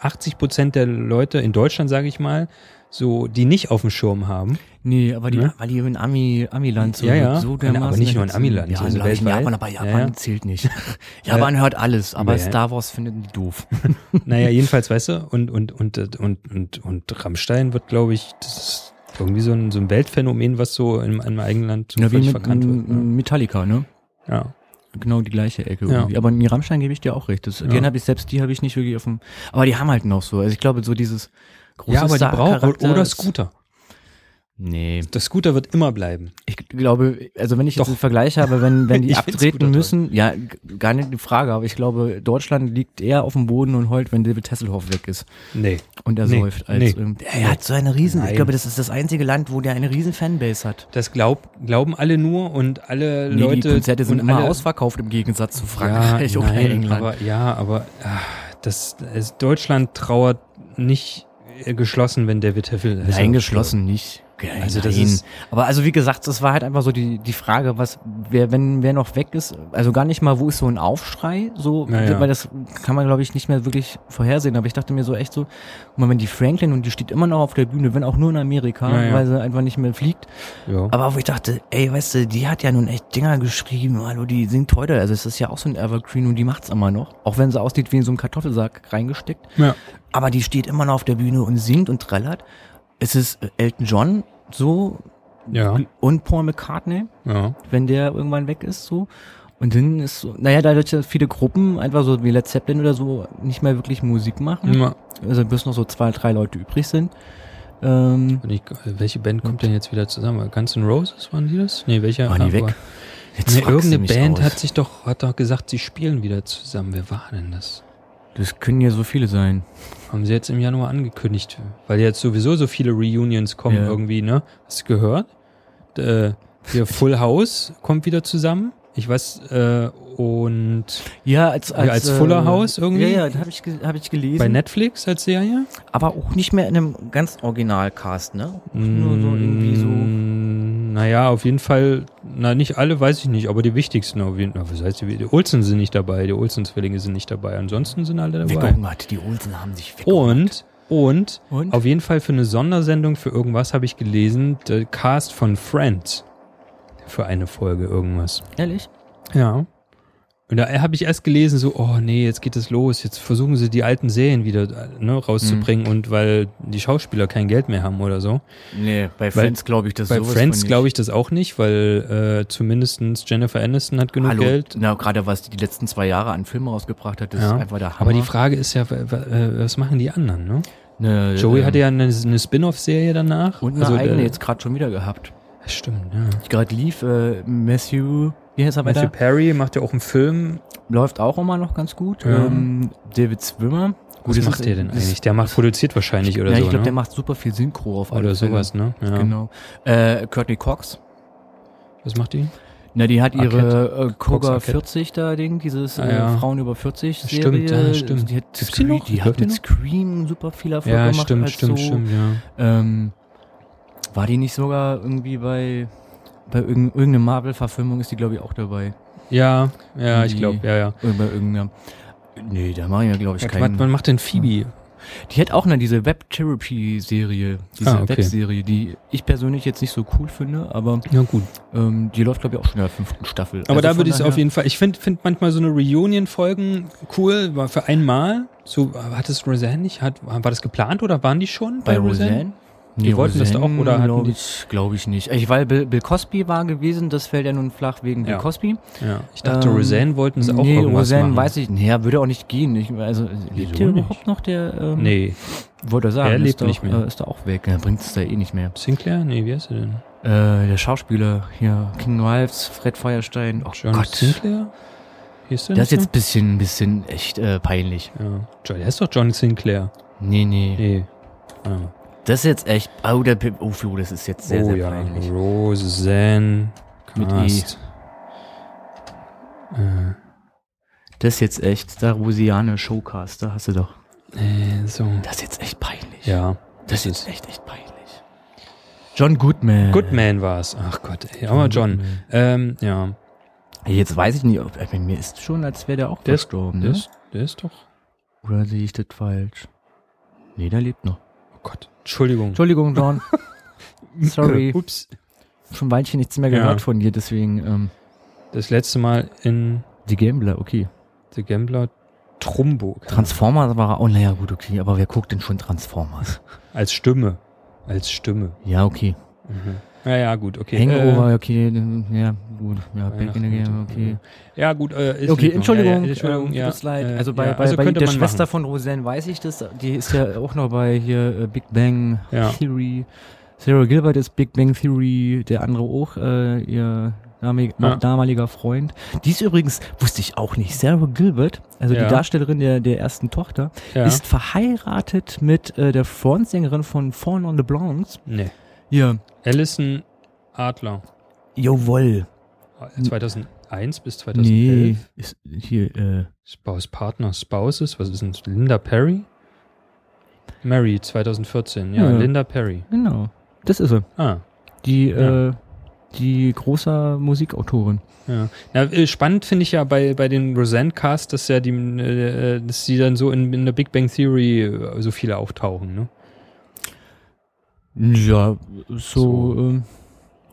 80 Prozent der Leute in Deutschland, sage ich mal, so, die nicht auf dem Schirm haben. Nee, aber die, Ne? weil die in Ami, Amiland so, Ja, ja. so Aber dermaßen nicht nur in Amiland. Ja, also in. Japan, aber Japan Ja, ja. zählt nicht. Japan hört alles, aber Ja. Star Wars finden die doof. Naja, jedenfalls, weißt du, und, und, und, und, und, und, und Rammstein wird, glaube ich, das ist irgendwie so ein, so ein Weltphänomen, was so in einem eigenen Land so Ja, wie völlig mit verkannt wird. Ne? Metallica, ne? Ja. Genau die gleiche Ecke Ja. irgendwie. Aber in Rammstein gebe ich dir auch recht. Das, Ja. Den habe ich selbst, die habe ich nicht wirklich auf dem. Aber die haben halt noch so. Also ich glaube, so dieses große ja, aber die brauchen, oder Scooter. Nee. Das Scooter wird immer bleiben. Ich glaube, also wenn ich jetzt Doch. einen Vergleich habe, wenn, wenn die Ich abtreten müssen, ja, g- gar nicht die Frage, aber ich glaube, Deutschland liegt eher auf dem Boden und heult, wenn David Hasselhoff weg ist Nee. und er Nee, säuft. Als, nee. ähm, er hat so eine riesen, ich Nein. glaube, das ist das einzige Land, wo der eine riesen Fanbase hat. Das glaub, glauben alle nur und alle Nee, Leute. die Konzerte sind und immer alle, ausverkauft im Gegensatz zu Ja, Frankreich oder nein, England. aber ja, aber ah, das, Deutschland trauert nicht äh, geschlossen, wenn David Hasselhoff Nein, geschlossen nicht. Also das Nein. ist- aber also wie gesagt, das war halt einfach so die, die Frage, was, wer, wenn wer noch weg ist, also gar nicht mal, wo ist so ein Aufschrei, so, Ja, ja. weil das kann man glaube ich nicht mehr wirklich vorhersehen, aber ich dachte mir so echt so, guck mal, wenn die Franklin und die steht immer noch auf der Bühne, wenn auch nur in Amerika, Ja, ja. weil sie einfach nicht mehr fliegt, Ja. aber wo ich dachte, ey, weißt du, die hat ja nun echt Dinger geschrieben, hallo, die singt heute, also es ist ja auch so ein Evergreen und die macht's immer noch, auch wenn sie aussieht wie in so einem Kartoffelsack reingesteckt, ja. aber die steht immer noch auf der Bühne und singt und trällert. Es ist Elton John so Ja. und Paul McCartney, Ja. wenn der irgendwann weg ist so. Und dann ist so, naja, dadurch, dass viele Gruppen einfach so wie Led Zeppelin oder so nicht mehr wirklich Musik machen, Immer. also bis noch so zwei, drei Leute übrig sind. Ähm, ich, welche Band kommt denn jetzt wieder zusammen? Guns N' Roses waren die das? Nee, welche? Waren die weg? Aber- jetzt Nee, irgendeine Band aus. hat sich doch, hat doch gesagt, sie spielen wieder zusammen. Wer war denn das? Das können ja so viele sein. Haben sie jetzt im Januar angekündigt, weil jetzt sowieso so viele Reunions kommen Ja. irgendwie, ne? Hast du gehört? Äh, hier Full House kommt wieder zusammen. Ich weiß, äh, und Ja, als, als, als Fuller House irgendwie? Ja, ja, hab ich, hab ich gelesen. bei Netflix als Serie? aber auch nicht mehr in einem ganz Originalcast, ne? Nur so irgendwie so. Mm, Naja, auf jeden Fall, na nicht alle, weiß ich nicht, aber die wichtigsten auf jeden Fall. Was heißt die, die Olsen sind nicht dabei, die Olsen-Zwillinge sind nicht dabei, ansonsten sind alle dabei. Weggehungert. Die Olsen haben sich weggehungert. Und, und, Und? auf jeden Fall für eine Sondersendung für irgendwas habe ich gelesen, der Cast von Friends. Für eine Folge irgendwas. Ehrlich? Ja. Und da habe ich erst gelesen, so, oh nee, jetzt geht es los, jetzt versuchen sie die alten Serien wieder ne, Mhm. rauszubringen und weil die Schauspieler kein Geld mehr haben oder so. Nee, bei Friends glaube ich das Bei Friends glaube ich das auch nicht, weil äh, zumindestens Jennifer Aniston hat genug Hallo, Geld. na gerade was die die letzten zwei Jahre an Filmen rausgebracht hat, das Ja. ist einfach der Hammer. Aber die Frage ist ja, äh, was machen die anderen, ne? Ne, Joey ähm, hatte ja eine, eine Spin-off-Serie danach. und eine Also, eigene äh, jetzt gerade schon wieder gehabt. Stimmt, ja. Die gerade lief, äh, Matthew, wie heißt er Matthew weiter? Perry macht ja auch einen Film. Läuft auch immer noch ganz gut. Ja. Ähm, David Swimmer. Was das macht der denn eigentlich? Der macht produziert wahrscheinlich oder ja, so, ich glaube, ne? der macht super viel Synchro auf alle oder sowas, ne? Ja. Genau. Äh, Courtney Cox. Was macht die? Na, die hat ihre äh, Koga Arquette. 40 da Ding, dieses Ah, äh, ja. Frauen über 40 Serie. Stimmt, ja, stimmt. Die hat, Gibt's die Scream, noch? die hat die mit? Scream super viel Erfolg Ja, gemacht. stimmt, stimmt, so, stimmt, ja. Ähm, war die nicht sogar irgendwie bei bei irgend- irgendeiner Marvel-Verfilmung ist die glaube ich auch dabei. Ja, ja, ich glaube, ja, ja. Bei irgendeiner. Nee, da machen ja glaube ich Was, keinen. wann macht denn Phoebe? Die hat auch eine diese Web-Therapy-Serie, diese Ah, okay. Webserie, die ich persönlich jetzt nicht so cool finde, aber Ja, gut. ähm, die läuft glaube ich auch schon in der fünften Staffel. Aber Also da würde ich es auf jeden Fall, ich finde find manchmal so eine Reunion-Folgen cool, war für einmal. So, hat es Roseanne nicht? Hat, war das geplant oder waren die schon Bei Roseanne? Die wollten das doch auch, oder glaube ich, glaube ich nicht. Ich, weil Bill, Bill Cosby war gewesen, das fällt ja nun flach wegen Bill Ja. Cosby. Ja, ich dachte, Ähm, Roseanne wollten sie auch nee, irgendwas Roseanne machen. weiß ich, nee, ja, würde auch nicht gehen. Ich, also, lebt der nicht? überhaupt noch, der, ähm, Nee, wollte er sagen, Er lebt doch, nicht mehr. Äh, ist da auch weg, er bringt es da eh nicht mehr. Sinclair? Nee, wie heißt er denn? Äh, der Schauspieler hier, King Wives, Fred Feuerstein, oh John Gott. Sinclair? Hieß der Das ist nicht jetzt bisschen, bisschen echt äh, peinlich. Ja. John, der ist doch John Sinclair. Nee, nee. Nee. Ah. Das ist jetzt echt, oh, der, Pip- oh, Flo, das ist jetzt sehr, oh sehr ja, peinlich. Roseanne Mit. Cast. Äh, Das ist jetzt echt, da Rosiane Showcast, da hast du doch. äh, so. Das ist jetzt echt peinlich. Ja. Das ist jetzt echt, echt peinlich. John Goodman. Goodman war es. Ach Gott, ey. Aber John. Ähm, ja. Ey, Jetzt weiß ich nicht, ob, äh, mir ist schon, als wäre der auch Der verstorben, Der ne? ist, der ist doch. Oder sehe ich das falsch? Nee, der lebt noch. Oh Gott. Entschuldigung. Entschuldigung, John. Sorry. Ups. Schon ein Weilchen nichts mehr Ja. gehört von dir, deswegen, ähm, Das letzte Mal in die Gambler, okay. The Gambler Trumbo. Transformers war er, oh, naja, gut, okay, aber wer guckt denn schon Transformers? Als Stimme. Als Stimme. Ja, okay. Mhm. Ja, ja, gut, okay. Hangover, okay, dann- ja, gut, ja, Back in the Game, okay. Äh, ja, gut. Äh, ist Okay. Entschuldigung, Ja, Entschuldigung, ähm, ja. tut leid. Äh, also bei, bei, also bei der Schwester machen. von Roseanne weiß ich das. Die ist ja auch noch bei hier äh, Big Bang. Theory. Sarah Gilbert ist Big Bang Theory, der andere auch, äh, ihr damaliger, Ja. damaliger Freund. Die ist übrigens, wusste ich auch nicht, Sarah Gilbert, also Ja. die Darstellerin der, der ersten Tochter, Ja. ist verheiratet mit äh, der Frontsängerin von Fawn on the Blondes. Nee. Ja. Alison Adler. Jawoll. 2001 bis Nee, 2011. ist hier, äh, Spouse, Partner, Spouses. Was ist denn? Linda Perry? Mary 2014. Ja, Ja. Linda Perry. genau. Das ist sie. Ah. Die, Ja. äh, die große Musikautorin. Ja. ja äh, spannend finde ich ja bei, bei den Roseanne-Cast, dass ja die, äh, dass die dann so in, in der Big Bang Theory äh, so viele auftauchen, ne? Ja, so, So. ähm,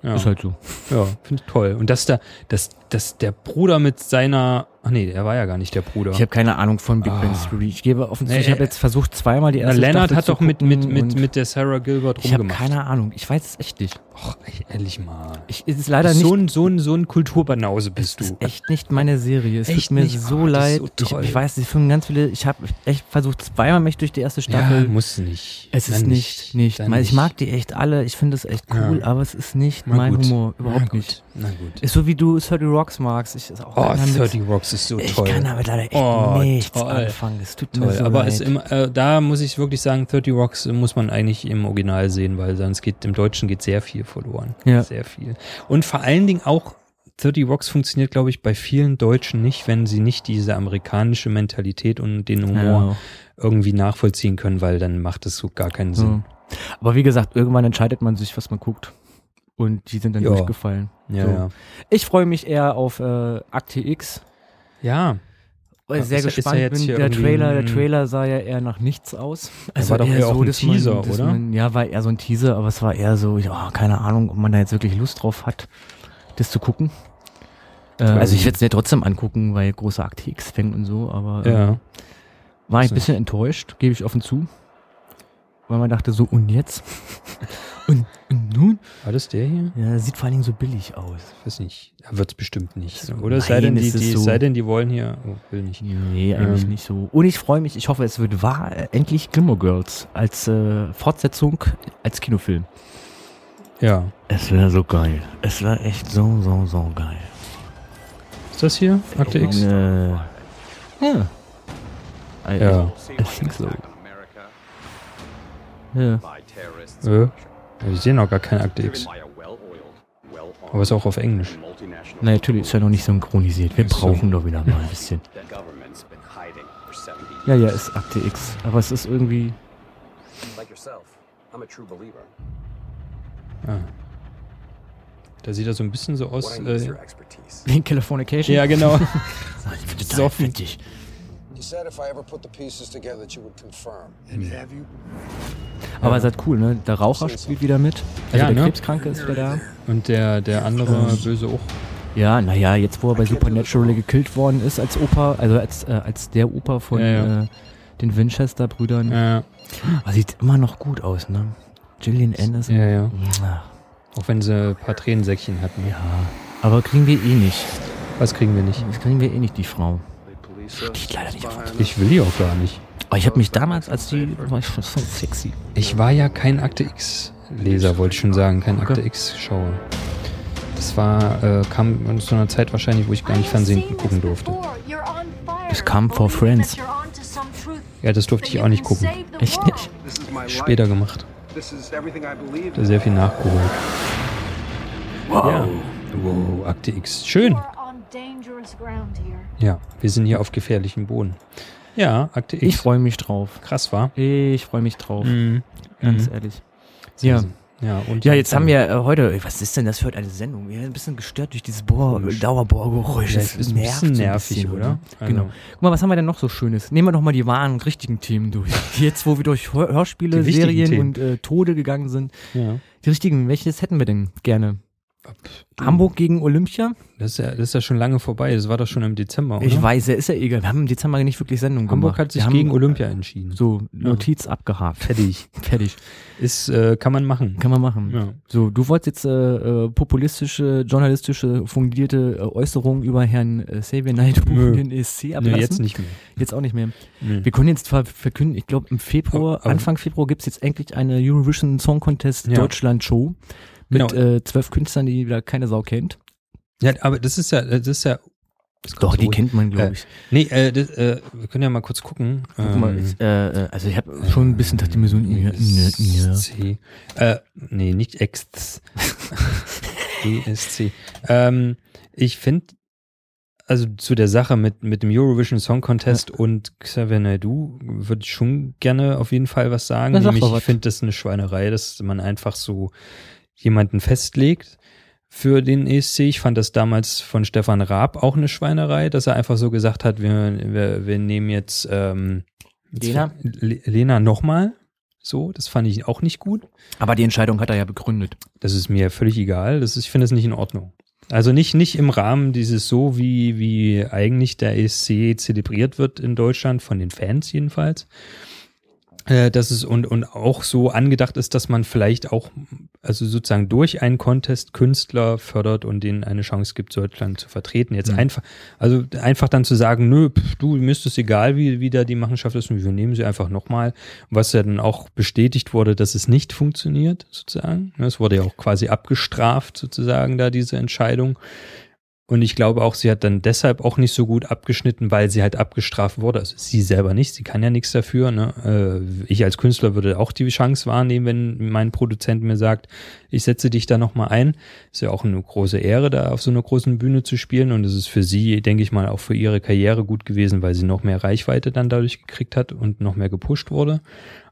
Ja, ist halt so. ja finde ich toll. Und dass da, dass, dass der Bruder mit seiner, ach nee, er war ja gar nicht der Bruder. Ich habe keine Ahnung von Big Bang Ah. Theory. Ich gebe offen zu, Nee, ich habe äh, jetzt versucht, zweimal die Na, erste Leonard Staffel hat zu doch mit, mit, mit, der Sarah Gilbert Ich habe rumgemacht. keine Ahnung. Ich weiß es echt nicht. Och, ehrlich mal. Ich, es ist leider nicht. so, ein, so, ein, so ein Kulturbanause es bist du. ist echt nicht meine Serie. Es Echt tut mir nicht? so Oh, leid. so ich, ich weiß, die filmen ganz viele. Ich habe echt versucht, zweimal mich durch die erste ja, Staffel. muss nicht. es ist Dann nicht, nicht. Weil Ich mag die echt alle. Ich finde es echt cool, Ja. aber es ist nicht Na mein gut. Humor. Na Überhaupt gut. nicht. Na gut. Ist so wie du 30 Rocks magst. Ich ist auch Oh, kann damit- 30 Rocks ist so ich toll. kann damit leider echt Oh, nichts toll. anfangen. Es tut mir Toll, so aber immer, äh, da muss ich wirklich sagen, 30 Rocks muss man eigentlich im Original sehen, weil sonst geht im Deutschen geht sehr viel verloren. Ja. Sehr viel. Und vor allen Dingen auch 30 Rocks funktioniert, glaube ich, bei vielen Deutschen nicht, wenn sie nicht diese amerikanische Mentalität und den Humor Ja. irgendwie nachvollziehen können, weil dann macht es so gar keinen Sinn. Ja. Aber wie gesagt, irgendwann entscheidet man sich, was man guckt. Und die sind dann Ja. durchgefallen. Ja, So. ja. Ich freue mich eher auf äh, Akte X. Ja, Weil sehr ist ist gespannt jetzt bin. Der Trailer, der Trailer sah ja eher nach nichts aus. war doch eher auch ein man- Teaser, dass oder? Man, ja, war eher so ein Teaser, aber es war eher so, ja, keine Ahnung, ob man da jetzt wirklich Lust drauf hat, das zu gucken. Äh, also ich werde es mir trotzdem angucken, weil große Akte X-Fan und so, aber äh, ja. war ich So. ein bisschen enttäuscht, gebe ich offen zu. Weil man dachte so, und jetzt? und, und nun? War das der hier? Ja, sieht vor allen Dingen so billig aus. Ich weiß nicht. Ja, Wird es bestimmt nicht. So, Oder es sei denn, nein, die, die, so- sei denn, die wollen hier. Oh, will nicht. Nee, eigentlich Ähm. nicht so. Und ich freue mich, ich hoffe, es wird wahr, äh, endlich Glimmer Girls als äh, Fortsetzung, als Kinofilm. Ja. Es wäre so geil. Es wäre echt so, so, so geil. Ist das hier? Akte X? Äh, ja. I, Ja. I think so. Ja. Äh, wir sehen noch gar kein Akte X. Aber ist auch auf Englisch. Na, natürlich ist ja noch nicht synchronisiert. Wir so. brauchen doch wieder mal ein bisschen. Ja, ja, ist Akte X. Aber es ist irgendwie. Ah. Da sieht er so ein bisschen so aus. Äh, Californication. ja, genau. ich bin total Soffen. You said if I ever put the pieces together that you would confirm. And have you? Aber halt cool, ne? Der Raucher spielt wieder mit. Also Ja, der ne? Krebskranke ist wieder da. Und der, der andere Böse auch. Ja, naja, jetzt wo er bei Supernatural gekillt worden ist als Opa, also als, äh, als der Opa von Ja, ja. Äh, den Winchester-Brüdern. Ja, Aber sieht immer noch gut aus, ne? Gillian Anderson. ja, ja. Ja. Auch wenn sie ein paar Tränensäckchen hatten. ja. Aber kriegen wir eh nicht. Was kriegen wir nicht? Das kriegen wir eh nicht, die Frau. Steht leider nicht auf uns. Ich will die auch gar nicht. Aber ich habe mich damals, als die, war ich schon so sexy. Ich war ja kein Akte X-Leser, wollte ich schon sagen. Kein Okay. Akte X-Schauer. Das war, äh, kam zu einer Zeit wahrscheinlich, wo ich gar nicht Fernsehen gucken durfte. Es kam vor Friends. Ja, das durfte ich auch nicht gucken. Echt nicht? Später gemacht. Sehr viel nachgeholt. Ja. Wow, Akte X. Schön. Ja, wir sind hier auf gefährlichem Boden. Ja, Akte X. Ich freue mich drauf. Krass war. Ich freue mich drauf. Mhm. Ganz Mhm. ehrlich. Ja. Ja, und Ja, jetzt haben wir äh, heute, ey, was ist denn das für eine Sendung? Wir sind ein bisschen gestört durch dieses Bohr. Dauerbohrgeräusch. Ja, Das ist ein nervt bisschen so nervig, bisschen, oder? Genau. Also- Guck mal, was haben wir denn noch so Schönes? Nehmen wir doch mal die wahren und richtigen Themen durch. Jetzt, wo wir durch Hör Hörspiele, Serien Themen. und äh, Tode gegangen sind. Ja. Die richtigen, welches hätten wir denn gerne? Hamburg gegen Olympia? Das ist, ja, das ist ja schon lange vorbei. Das war doch schon im Dezember, oder? Ich weiß, er ist ja egal. Wir haben im Dezember nicht wirklich Sendung Hamburg gemacht. hat sich Wir haben gegen Olympia entschieden. So, Notiz abgehakt. Fertig. Fertig. Ist, äh, kann man machen. Kann man machen. Ja. So, du wolltest jetzt äh, äh, populistische, journalistische, fundierte äh, Äußerungen über Herrn äh, Xavier Naidoo Nö. und den ESC Nee, ablassen. jetzt nicht mehr. Jetzt auch nicht mehr. Nee. Wir können jetzt zwar verkünden, ich glaube im Februar, aber- Anfang Februar gibt's jetzt endlich eine Eurovision Song Contest Ja. Deutschland Show mit Genau. äh, zwölf Künstlern, die wieder keine Sau kennt. Ja, aber das ist ja, das ist ja. das Doch, die ruhig. kennt man, glaube Äh, ich. Nee, äh, das, äh, wir können ja mal kurz gucken. Guck mal, Ähm, ich, äh, äh, also ich habe schon ein bisschen dachte mir so, ja, ja, ja. ESC. Äh, nee, nicht EXT. ESC. Ähm, ich finde, also zu der Sache mit, mit dem Eurovision Song Contest und Xavier Naidoo würde ich schon gerne auf jeden Fall was sagen. Nämlich, ich finde das eine Schweinerei, dass man einfach so jemanden festlegt für den ESC. Ich fand das damals von Stefan Raab auch eine Schweinerei, dass er einfach so gesagt hat, wir, wir, wir nehmen jetzt, ähm, jetzt Lena? Le- Lena nochmal. So, das fand ich auch nicht gut. Aber die Entscheidung hat er ja begründet. Das ist mir völlig egal. Das ist, ich finde es nicht in Ordnung. Also nicht, nicht im Rahmen dieses so, wie, wie eigentlich der ESC zelebriert wird in Deutschland, von den Fans jedenfalls. Äh, dass es und, und auch so angedacht ist, dass man vielleicht auch, also sozusagen durch einen Contest Künstler fördert und denen eine Chance gibt, Deutschland zu vertreten. Jetzt Mhm. einfach, also einfach dann zu sagen, nö, pf, du, mir ist es egal, wie, wie da die Machenschaft ist, und wir nehmen sie einfach nochmal, was ja dann auch bestätigt wurde, dass es nicht funktioniert, sozusagen. Es wurde ja auch quasi abgestraft, sozusagen, da diese Entscheidung. Und ich glaube auch, sie hat dann deshalb auch nicht so gut abgeschnitten, weil sie halt abgestraft wurde. Also sie selber nicht, sie kann ja nichts dafür. Ne? Äh, Ich als Künstler würde auch die Chance wahrnehmen, wenn mein Produzent mir sagt, ich setze dich da nochmal ein. Ist ja auch eine große Ehre, da auf so einer großen Bühne zu spielen. Und es ist für sie, denke ich mal, auch für ihre Karriere gut gewesen, weil sie noch mehr Reichweite dann dadurch gekriegt hat und noch mehr gepusht wurde.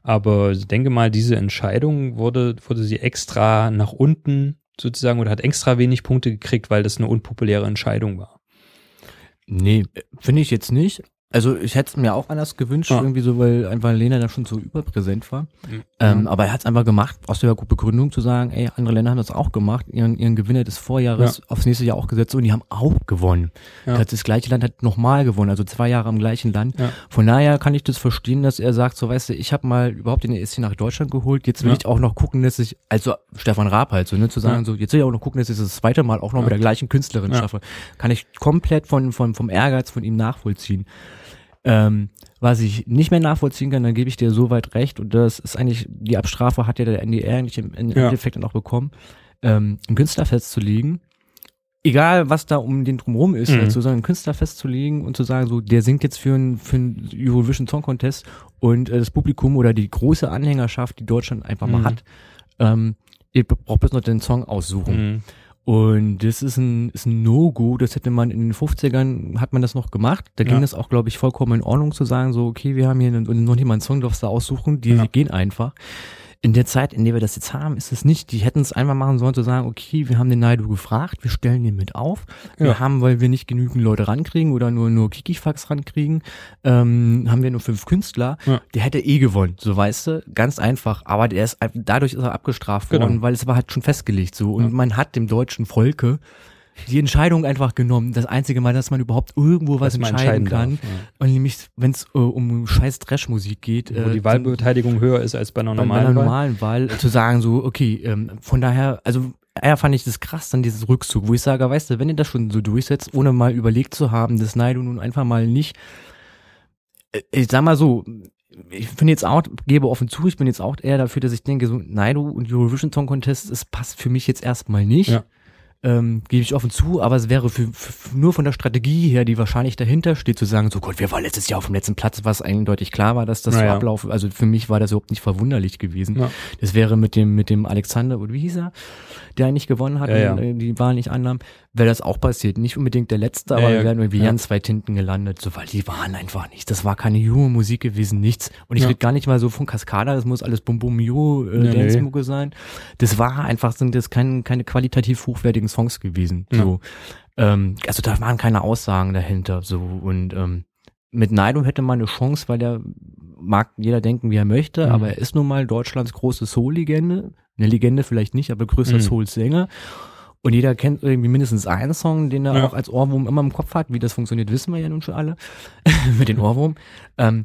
Aber ich denke mal, diese Entscheidung wurde, wurde sie extra nach unten sozusagen oder hat extra wenig Punkte gekriegt, weil das eine unpopuläre Entscheidung war. Nee, finde ich jetzt nicht. Also ich hätte es mir auch anders gewünscht, Ja. irgendwie so, weil einfach Lena da schon so überpräsent war. Mhm. Ähm, aber er hat es einfach gemacht, aus der Begründung zu sagen, ey, andere Länder haben das auch gemacht, ihren, ihren Gewinner des Vorjahres aufs nächste Jahr auch gesetzt und die haben auch gewonnen. Ja. Das, das gleiche Land hat nochmal gewonnen, also zwei Jahre am gleichen Land. Ja. Von daher kann ich das verstehen, dass er sagt, so weißt du, ich habe mal überhaupt den ESC nach Deutschland geholt, jetzt will Ja. ich auch noch gucken, dass ich, also Stefan Raab halt so, ne, zu sagen, Ja. so, jetzt will ich auch noch gucken, dass ich das zweite Mal auch noch Ja. mit der gleichen Künstlerin Ja. schaffe. Kann ich komplett von, von, vom Ehrgeiz von ihm nachvollziehen. Ähm, was ich nicht mehr nachvollziehen kann, dann gebe ich dir so weit recht. Und das ist eigentlich, die Abstrafe hat ja der NDR eigentlich im, im Ja. Endeffekt dann auch bekommen, ähm, einen Künstler festzulegen. Egal, was da um den drumherum ist, Mhm. halt, so einen Künstler festzulegen und zu sagen, so, der singt jetzt für einen für einen Eurovision Song Contest und äh, das Publikum oder die große Anhängerschaft, die Deutschland einfach mal Mhm. hat, ähm, ihr braucht bloß noch den Song aussuchen. Mhm. Und das ist ein, ist ein No-Go. Das hätte man in den 50ern, hat man das noch gemacht. Da ging Ja. das auch, glaube ich, vollkommen in Ordnung zu sagen, so, okay, wir haben hier einen, noch nicht mal einen Song, darfst du aussuchen. Die Ja. gehen einfach. In der Zeit, in der wir das jetzt haben, ist es nicht. Die hätten es einfach machen sollen, zu sagen, okay, wir haben den Naidu gefragt, wir stellen den mit auf. Wir Ja. haben, weil wir nicht genügend Leute rankriegen oder nur, nur Kikifax rankriegen, ähm, haben wir nur fünf Künstler. Ja. Der hätte eh gewonnen, so weißt du, ganz einfach. Aber der ist, dadurch ist er abgestraft Genau. worden, weil es war halt schon festgelegt so. Und Ja. man hat dem deutschen Volke die Entscheidung einfach genommen. Das einzige Mal, dass man überhaupt irgendwo was entscheiden entscheiden kann. darf, Und nämlich, wenn es äh, um scheiß Trash-Musik geht, Wo äh, die Wahlbeteiligung höher ist als bei einer bei, bei normalen einer Wahl. normalen Wahl zu sagen, so, okay, ähm, von daher, also eher fand ich das krass, dann dieses Rückzug, wo ich sage, weißt du, wenn ihr das schon so durchsetzt, ohne mal überlegt zu haben, dass Naido nun einfach mal nicht, äh, ich sag mal so, ich finde jetzt auch, gebe offen zu, ich bin jetzt auch eher dafür, dass ich denke, so Naido und Eurovision Song Contest, es passt für mich jetzt erstmal nicht. Ja. Ähm, gebe ich offen zu, aber es wäre für, für, nur von der Strategie her, die wahrscheinlich dahinter steht, zu sagen, so Gott, wir waren letztes Jahr auf dem letzten Platz, was eindeutig klar war, dass das so Naja. ablaufen, also für mich war das überhaupt nicht verwunderlich gewesen. Ja. Das wäre mit dem, mit dem Alexander, oder wie hieß er, der eigentlich gewonnen hat Ja, ja. äh, die Wahl nicht annahm, wäre das auch passiert. Nicht unbedingt der Letzte, aber Ja, wir wären irgendwie Ja. ganz weit hinten gelandet, so, weil die waren einfach nicht. Das war keine Juhu-Musik gewesen, nichts. Und ich Ja. rede gar nicht mal so von Cascada, das muss alles Bum Bum Juhu, äh, Nee, sein. Das war einfach, sind das kein, keine qualitativ hochwertigen Songs gewesen. So. Ähm, also da waren keine Aussagen dahinter. So und ähm, mit Naido hätte man eine Chance, weil der mag jeder denken, wie er möchte, Mhm. aber er ist nun mal Deutschlands große Soul-Legende. Eine Legende vielleicht nicht, aber größter Mhm. Soul-Sänger. Und jeder kennt irgendwie mindestens einen Song, den er Ja. auch als Ohrwurm immer im Kopf hat. Wie das funktioniert, wissen wir ja nun schon alle. Mit den Ohrwurm. Ähm,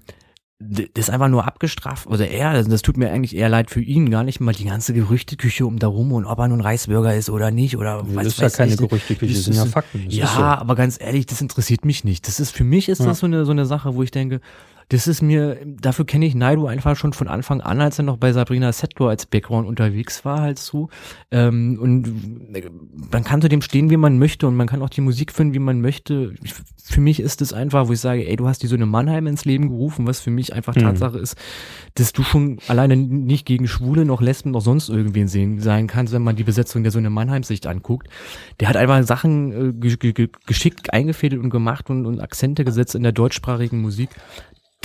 das ist einfach nur abgestraft, oder er, das, das tut mir eigentlich eher leid für ihn, gar nicht mal die ganze Gerüchteküche um darum und ob er nun Reisbürger ist oder nicht oder Das was ist ja keine ich. Gerüchteküche, das sind ja Fakten. Das ja, so. aber ganz ehrlich, das interessiert mich nicht. Das ist für mich ist Ja. das so eine so eine Sache, wo ich denke, das ist mir, dafür kenne ich Naidu einfach schon von Anfang an, als er noch bei Sabrina Settler als Background unterwegs war, halt so. Ähm, und äh, man kann zu dem stehen, wie man möchte und man kann auch die Musik finden, wie man möchte. Ich, für mich ist es einfach, wo ich sage, ey, du hast die so eine Mannheim ins Leben gerufen, was für mich einfach Mhm. Tatsache ist, dass du schon alleine nicht gegen Schwule noch Lesben noch sonst irgendwen sehen sein kannst, wenn man die Besetzung der so eine Mannheim-Sicht anguckt. Der hat einfach Sachen äh, ge ge ge geschickt eingefädelt und gemacht und, und Akzente gesetzt in der deutschsprachigen Musik.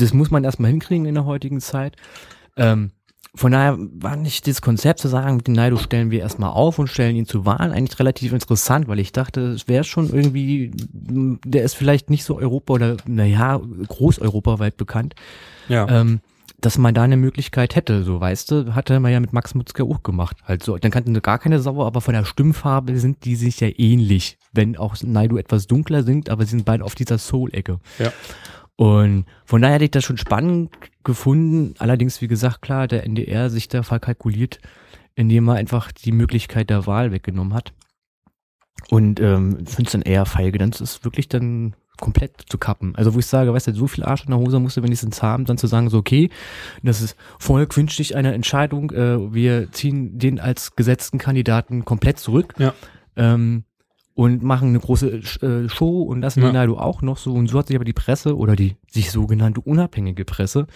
Das muss man erstmal hinkriegen in der heutigen Zeit. Ähm, von daher war nicht das Konzept zu sagen, mit dem Naido stellen wir erstmal auf und stellen ihn zur Wahl eigentlich relativ interessant, weil ich dachte, es wäre schon irgendwie, der ist vielleicht nicht so Europa oder, naja, großeuropaweit bekannt, Ja. ähm, dass man da eine Möglichkeit hätte, so weißt du, hatte man ja mit Max Mutzke auch gemacht. Halt so, dann kannten sie gar keine Sau, aber von der Stimmfarbe sind die sich ja ähnlich, wenn auch Naidu etwas dunkler singt, aber sie sind beide auf dieser Soul-Ecke. Ja. Und von daher hätte ich das schon spannend gefunden. Allerdings, wie gesagt, klar, der NDR sich da verkalkuliert, indem er einfach die Möglichkeit der Wahl weggenommen hat. Und ähm, finde es dann eher feige, dann ist es wirklich dann komplett zu kappen. Also wo ich sage, weißt du, so viel Arsch in der Hose musst du wenigstens haben, dann zu sagen, so okay, das ist Volk wünscht sich eine Entscheidung, äh, wir ziehen den als gesetzten Kandidaten komplett zurück. Ja. Ähm, und machen eine große äh, Show und lassen Ja. den Naidu auch noch so. Und so hat sich aber die Presse oder die sich sogenannte unabhängige Presse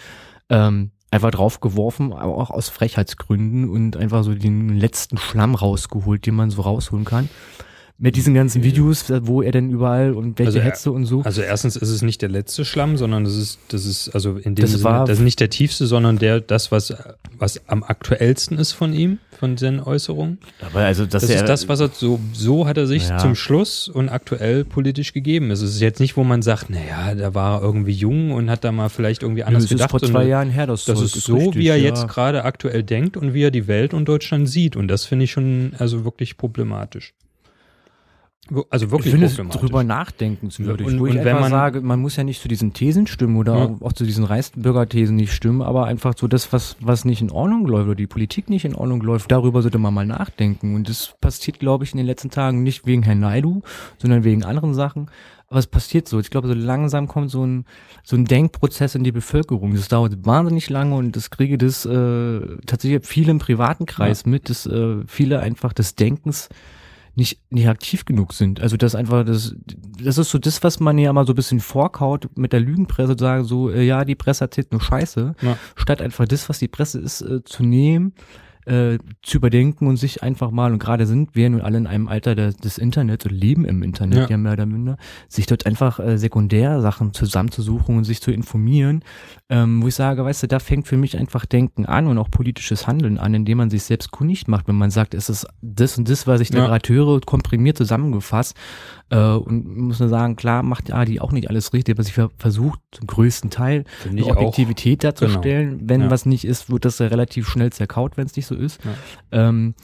ähm, einfach draufgeworfen, aber auch aus Frechheitsgründen und einfach so den letzten Schlamm rausgeholt, den man so rausholen kann. Mit diesen ganzen Videos, wo er denn überall und welche Also er- Hetze und so. Also erstens ist es nicht der letzte Schlamm, sondern das ist, das ist, also in dem Das Sinne, war- das ist nicht der tiefste, sondern der, das, was, was am aktuellsten ist von ihm, von seinen Äußerungen. aber also, dass Das er, ist das, was er so, so hat er sich Ja. zum Schluss und aktuell politisch gegeben. Es ist jetzt nicht, wo man sagt, naja, da war er irgendwie jung und hat da mal vielleicht irgendwie Nö, anders das ist gedacht. vor zwei Jahren her, das, Das Zeug, ist so, richtig, wie er ja. jetzt gerade aktuell denkt und wie er die Welt und Deutschland sieht. Und das finde ich schon, also wirklich problematisch. Also Ich wirklich finde es drüber nachdenkenswürdig. Und- wo ich und wenn einfach man- sage, man muss ja nicht zu diesen Thesen stimmen oder Ja. auch, zu diesen Reichsbürgerthesen nicht stimmen, aber einfach so das, was, was nicht in Ordnung läuft oder die Politik nicht in Ordnung läuft, darüber sollte man mal nachdenken. Und das passiert, glaube ich, in den letzten Tagen nicht wegen Herrn Naidu, sondern wegen anderen Sachen. Aber es passiert so. Ich glaube, so langsam kommt so ein, so ein Denkprozess in die Bevölkerung. Das dauert wahnsinnig lange und das kriege das äh, tatsächlich viele im privaten Kreis mit, dass äh, viele einfach des Denkens nicht, nicht aktiv genug sind. Also das einfach, das, das ist so das, was man ja mal so ein bisschen vorkaut mit der Lügenpresse, zu sagen so, äh, ja, die Presse erzählt nur Scheiße, Ja. statt einfach das, was die Presse ist, äh, zu nehmen, äh, zu überdenken und sich einfach mal, und gerade sind wir nun alle in einem Alter des, des Internets und leben im Internet, Ja. ja, mehr oder minder, sich dort einfach äh, Sekundärsachen zusammenzusuchen und sich zu informieren, ähm, wo ich sage, weißt du, da fängt für mich einfach Denken an und auch politisches Handeln an, indem man sich selbst kundig macht, wenn man sagt, es ist das und das, was ich da Ja. gerade höre, komprimiert zusammengefasst. Äh, und muss nur sagen, klar macht Adi auch nicht alles richtig, aber sie ver- versucht zum größten Teil eine ich auch. Objektivität darzustellen. Wenn Ja. was nicht ist, wird das ja relativ schnell zerkaut, wenn es nicht so ist. Ja. Ähm,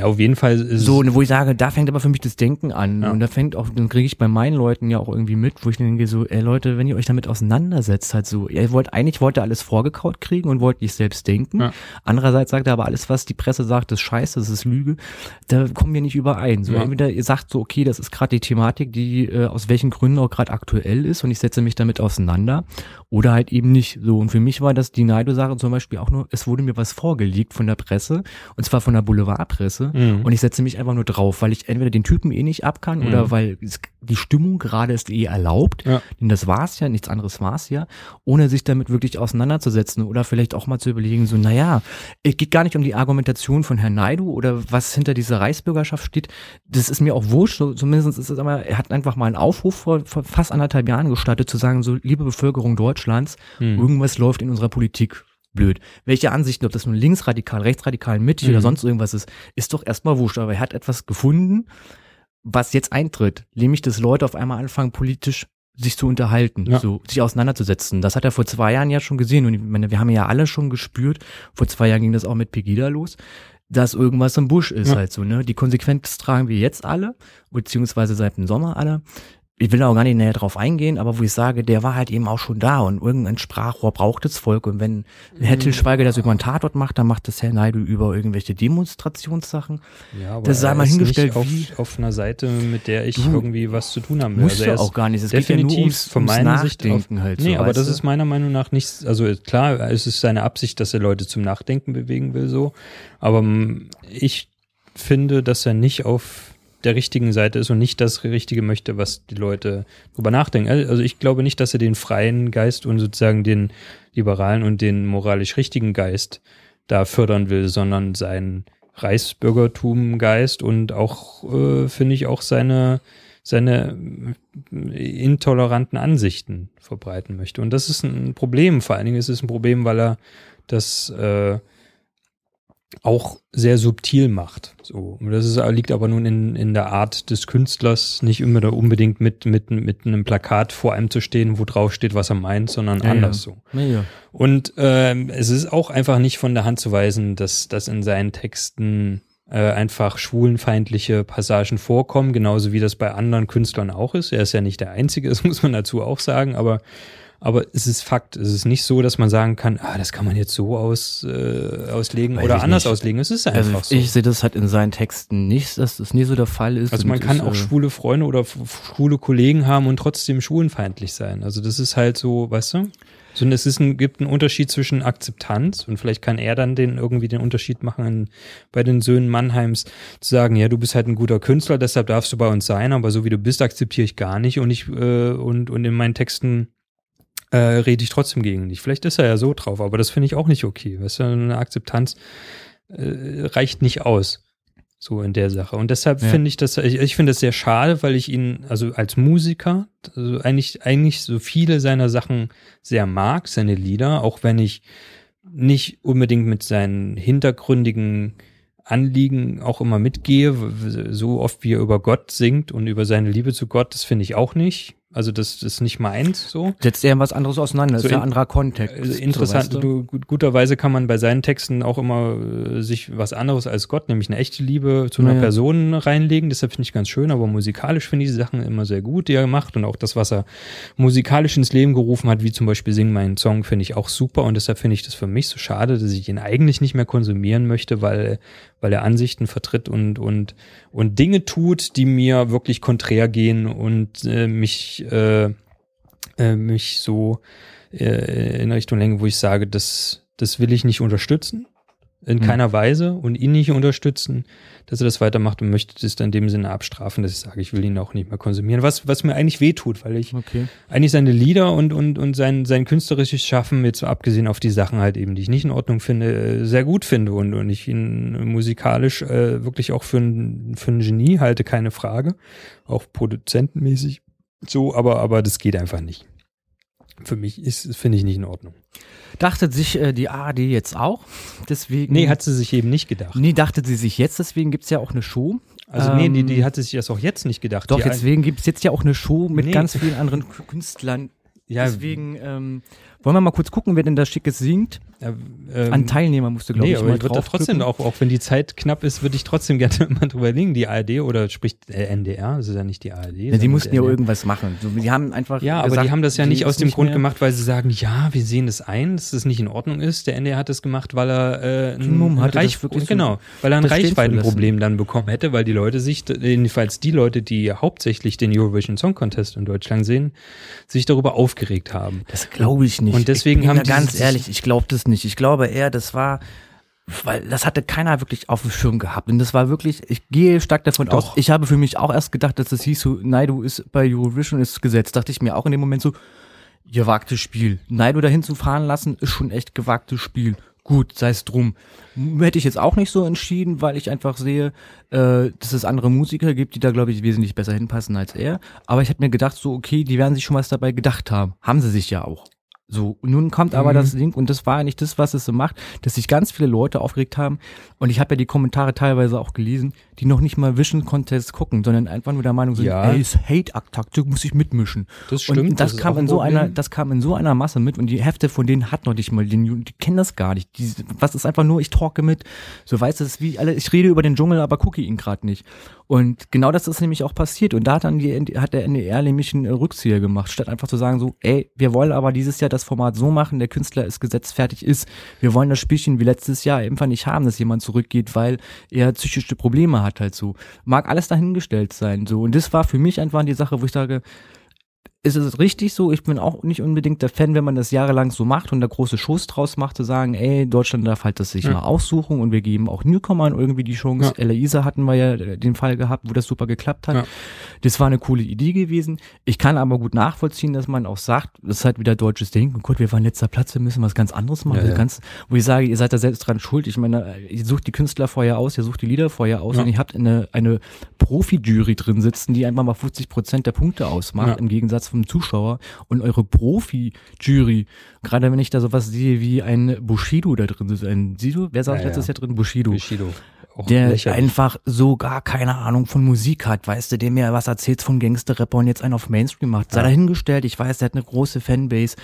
Ja, auf jeden Fall ist so, wo ich sage, da fängt aber für mich das Denken an. Ja. Und da fängt auch, dann kriege ich bei meinen Leuten ja auch irgendwie mit, wo ich dann denke, so, ey Leute, wenn ihr euch damit auseinandersetzt, halt so, ihr wollt, eigentlich wollt ihr alles vorgekaut kriegen und wollt nicht selbst denken. Ja. Andererseits sagt er aber alles, was die Presse sagt, ist scheiße, das ist Lüge. Da kommen wir nicht überein. So, Ja. entweder ihr sagt so, okay, das ist gerade die Thematik, die äh, aus welchen Gründen auch gerade aktuell ist und ich setze mich damit auseinander. Oder halt eben nicht so. Und für mich war das die Neido-Sache zum Beispiel auch nur, es wurde mir was vorgelegt von der Presse, und zwar von der Boulevardpresse. Mhm. Und ich setze mich einfach nur drauf, weil ich entweder den Typen eh nicht ab kann Mhm. oder weil die Stimmung gerade ist eh erlaubt. Ja. Denn das war's ja, nichts anderes war's ja, ohne sich damit wirklich auseinanderzusetzen oder vielleicht auch mal zu überlegen, so, naja, es geht gar nicht um die Argumentation von Herrn Naidu oder was hinter dieser Reichsbürgerschaft steht. Das ist mir auch wurscht, so, zumindest ist es aber, er hat einfach mal einen Aufruf vor, vor fast anderthalb Jahren gestartet, zu sagen, so, liebe Bevölkerung Deutschlands, Mhm. irgendwas läuft in unserer Politik blöd. Welche Ansichten, ob das nun linksradikal, rechtsradikal, mittig oder Mhm. sonst irgendwas ist, ist doch erstmal wurscht. Aber er hat etwas gefunden, was jetzt eintritt, nämlich dass Leute auf einmal anfangen, politisch sich zu unterhalten, Ja. so sich auseinanderzusetzen. Das hat er vor zwei Jahren ja schon gesehen und ich meine, wir haben ja alle schon gespürt, vor zwei Jahren ging das auch mit Pegida los. dass irgendwas im Busch ist Ja. halt so, ne? Die Konsequenz tragen wir jetzt alle, beziehungsweise seit dem Sommer alle. Ich will da auch gar nicht näher drauf eingehen, aber wo ich sage, der war halt eben auch schon da und irgendein Sprachrohr braucht das Volk. Und wenn Herr Mhm. Til Schweiger das über einen Tatort macht, dann macht das Herr Naidu über irgendwelche Demonstrationssachen. Ja, aber Das sei er mal ist hingestellt, nicht auf, auf einer Seite, mit der ich irgendwie was zu tun haben will. Musst ist auch gar nicht. Es geht ja definitiv nur ums, von ums meiner Sicht auf, Nachdenken halt Nee, so, aber das du? ist meiner Meinung nach nicht, also klar, es ist seine Absicht, dass er Leute zum Nachdenken bewegen will, so. Aber ich finde, dass er nicht auf der richtigen Seite ist und nicht das Richtige möchte, was die Leute drüber nachdenken. Also ich glaube nicht, dass er den freien Geist und sozusagen den liberalen und den moralisch richtigen Geist da fördern will, sondern seinen Reichsbürgertum-Geist und auch, äh, finde ich, auch seine, seine äh, intoleranten Ansichten verbreiten möchte. Und das ist ein Problem. Vor allen Dingen ist es ein Problem, weil er das äh, auch sehr subtil macht. So. Das ist, liegt aber nun in, in der Art des Künstlers, nicht immer da unbedingt mit, mit, mit einem Plakat vor einem zu stehen, wo drauf steht, was er meint, sondern Ja, anders ja. so. Ja, ja. Und ähm, es ist auch einfach nicht von der Hand zu weisen, dass, dass in seinen Texten äh, einfach schwulenfeindliche Passagen vorkommen, genauso wie das bei anderen Künstlern auch ist. Er ist ja nicht der Einzige, das muss man dazu auch sagen, aber aber es ist Fakt. Es ist nicht so, dass man sagen kann, ah, das kann man jetzt so aus, äh, auslegen Weiß oder anders nicht. auslegen. Es ist einfach Also so. ich sehe das halt in seinen Texten nicht, dass das nie so der Fall ist. Also man kann ich, auch äh, schwule Freunde oder schwule Kollegen haben und trotzdem schwulenfeindlich sein. Also das ist halt so, weißt du? So, und es ist ein, gibt einen Unterschied zwischen Akzeptanz und vielleicht kann er dann den irgendwie den Unterschied machen in, bei den Söhnen Mannheims zu sagen, ja, du bist halt ein guter Künstler, deshalb darfst du bei uns sein, aber so wie du bist, akzeptiere ich gar nicht und ich äh, und und in meinen Texten äh, rede ich trotzdem gegen dich. Vielleicht ist er ja so drauf, aber das finde ich auch nicht okay. Weißt du, eine Akzeptanz äh, reicht nicht aus. So in der Sache. Und deshalb Ja. finde ich das, ich, ich finde das sehr schade, weil ich ihn, also als Musiker, also eigentlich, eigentlich so viele seiner Sachen sehr mag, seine Lieder, auch wenn ich nicht unbedingt mit seinen hintergründigen Anliegen auch immer mitgehe, so oft wie er über Gott singt und über seine Liebe zu Gott, das finde ich auch nicht. Also das, das ist nicht meins so. setzt er was anderes auseinander. Das So ist in- ein anderer Kontext. Also interessant, so, weißt du? du, gut, guterweise kann man bei seinen Texten auch immer äh, sich was anderes als Gott, nämlich eine echte Liebe zu einer Naja. Person reinlegen. Deshalb finde ich ganz schön, aber musikalisch finde ich die Sachen immer sehr gut, die er macht und auch das, was er musikalisch ins Leben gerufen hat, wie zum Beispiel Sing meinen Song, finde ich auch super und deshalb finde ich das für mich so schade, dass ich ihn eigentlich nicht mehr konsumieren möchte, weil, weil er Ansichten vertritt und, und, und Dinge tut, die mir wirklich konträr gehen und äh, mich, äh, äh, mich so äh, in Richtung Länge, wo ich sage, das, das will ich nicht unterstützen. In Hm. keiner Weise und ihn nicht unterstützen, dass er das weitermacht und möchte das dann in dem Sinne abstrafen, dass ich sage, ich will ihn auch nicht mehr konsumieren. Was, was mir eigentlich wehtut, weil ich Okay. eigentlich seine Lieder und, und, und sein, sein künstlerisches Schaffen, jetzt abgesehen auf die Sachen halt eben, die ich nicht in Ordnung finde, äh, sehr gut finde und, und ich ihn musikalisch äh, wirklich auch für ein, für ein Genie halte, keine Frage. Auch produzentenmäßig so, aber, aber das geht einfach nicht. Für mich ist, finde ich nicht in Ordnung. Dachte sich äh, die ARD jetzt auch, deswegen. Nee, hat sie sich eben nicht gedacht. Nee, dachte sie sich jetzt, deswegen gibt's ja auch eine Show. Also nee, die, die Ähm, hat sich das auch jetzt nicht gedacht. Doch, die, deswegen gibt's jetzt ja auch eine Show mit Nee. ganz vielen anderen Künstlern. ja, Deswegen ähm, wollen wir mal kurz gucken, wer denn da Schickes singt. äh, ähm, An Teilnehmer musst du, glaube nee, ich, aber mal ich würde da trotzdem auch, auch wenn die Zeit knapp ist, würde ich trotzdem gerne mal drüber liegen. Die ARD oder spricht äh, NDR, das ist ja nicht die ARD. Ja, die mussten ja irgendwas machen. So, die haben einfach Ja, aber gesagt, die haben das ja nicht aus dem Grund mehr- gemacht, weil sie sagen, ja, wir sehen das ein, dass das nicht in Ordnung ist. Der NDR hat das gemacht, weil er äh, ein, Reich genau, weil er ein Reichweitenproblem dann bekommen hätte, weil die Leute sich, jedenfalls die Leute, die hauptsächlich den Eurovision Song Contest in Deutschland sehen, sich darüber aufgeregt haben. Das glaube ich nicht. Und deswegen ich bin haben die ganz ehrlich, ich glaube das nicht. Ich glaube eher, das war, weil das hatte keiner wirklich auf dem Schirm gehabt. Und das war wirklich, ich gehe stark davon Doch. aus, ich habe für mich auch erst gedacht, dass das hieß so, Naidu ist bei Eurovision ist gesetzt. Dachte ich mir auch in dem Moment so, gewagtes Spiel. Naidu dahin zu fahren lassen, ist schon echt gewagtes Spiel. Gut, sei es drum. Hätte ich jetzt auch nicht so entschieden, weil ich einfach sehe, äh, dass es andere Musiker gibt, die da, glaube ich, wesentlich besser hinpassen als er. Aber ich habe mir gedacht, so, okay, die werden sich schon was dabei gedacht haben. Haben sie sich ja auch. So, nun kommt aber Mhm. das Ding, und das war eigentlich das, was es so macht, dass sich ganz viele Leute aufgeregt haben. Und ich habe ja die Kommentare teilweise auch gelesen, die noch nicht mal Vision Contest gucken, sondern einfach nur der Meinung sind, Ja. ey, ist Hate-Taktik, muss ich mitmischen. Das stimmt, Und das, das kam in so Problem. einer, das kam in so einer Masse mit und die Hälfte von denen hat noch nicht mal den Juden, die kennen das gar nicht. Die, was ist einfach nur, ich talke mit. So weißt du, ist wie alle, ich rede über den Dschungel, aber gucke ihn gerade nicht. Und genau das ist nämlich auch passiert. Und da hat dann die, hat der NDR nämlich einen Rückzieher gemacht, statt einfach zu sagen so, ey, wir wollen aber dieses Jahr das Format so machen, der Künstler ist gesetzt, fertig ist. Wir wollen das Spielchen wie letztes Jahr einfach nicht haben, dass jemand zurückgeht, weil er psychische Probleme hat halt so. Mag alles dahingestellt sein, so. Und das war für mich einfach die Sache, wo ich sage, ist es richtig so? Ich bin auch nicht unbedingt der Fan, wenn man das jahrelang so macht und da große Shows draus macht, zu sagen, ey, Deutschland darf halt das sich Ja. mal aussuchen und wir geben auch Newcomern irgendwie die Chance. Ja. Ella Isa hatten wir ja äh, den Fall gehabt, wo das super geklappt hat. Ja. Das war eine coole Idee gewesen. Ich kann aber gut nachvollziehen, dass man auch sagt, das ist halt wieder deutsches Denken. Gott, wir waren letzter Platz, wir müssen was ganz anderes machen. Ja. Ganz, wo ich sage, ihr seid da selbst dran schuld. Ich meine, ihr sucht die Künstler vorher aus, ihr sucht die Lieder vorher aus und ihr habt eine, eine Profi-Jury drin sitzen, die einfach mal 50 Prozent der Punkte ausmacht, im Gegensatz vom Zuschauer. Und eure Profi-Jury, gerade wenn ich da sowas sehe wie ein Bushido da drin sitzt, ein Sido, wer saß Ja, letztes ja. Jahr drin? Bushido Bushido. Auch der lächerlich. einfach so gar keine Ahnung von Musik hat, weißt du, der mir was erzählt von Gangster-Rapper und jetzt einen auf Mainstream macht. Sei Ja. dahingestellt, ich weiß, der hat eine große Fanbase,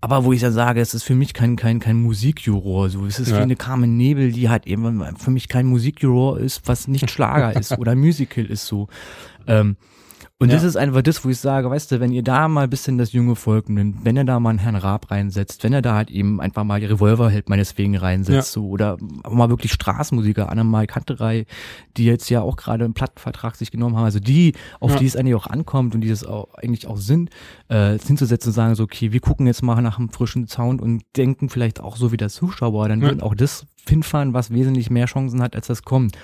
aber wo ich dann sage, es ist für mich kein, kein, kein Musikjuror, so, es ist Ja. wie eine Carmen Nebel, die halt eben für mich kein Musikjuror ist, was nicht Schlager ist oder Musical ist so. Ähm, und das Ja. ist einfach das, wo ich sage, weißt du, wenn ihr da mal ein bisschen das junge Volk nimmt, wenn ihr da mal einen Herrn Raab reinsetzt, wenn ihr da halt eben einfach mal die Revolverheld meineswegen reinsetzt, Ja. so, oder mal wirklich Straßenmusiker, Annemal Kanterei, die jetzt ja auch gerade einen Plattenvertrag sich genommen haben, also die, auf Ja. die es eigentlich auch ankommt und die das auch eigentlich auch sind, äh, hinzusetzen und sagen so, okay, wir gucken jetzt mal nach einem frischen Sound und denken vielleicht auch so wie der Zuschauer, dann wird auch das hinfahren, was wesentlich mehr Chancen hat, als das kommt.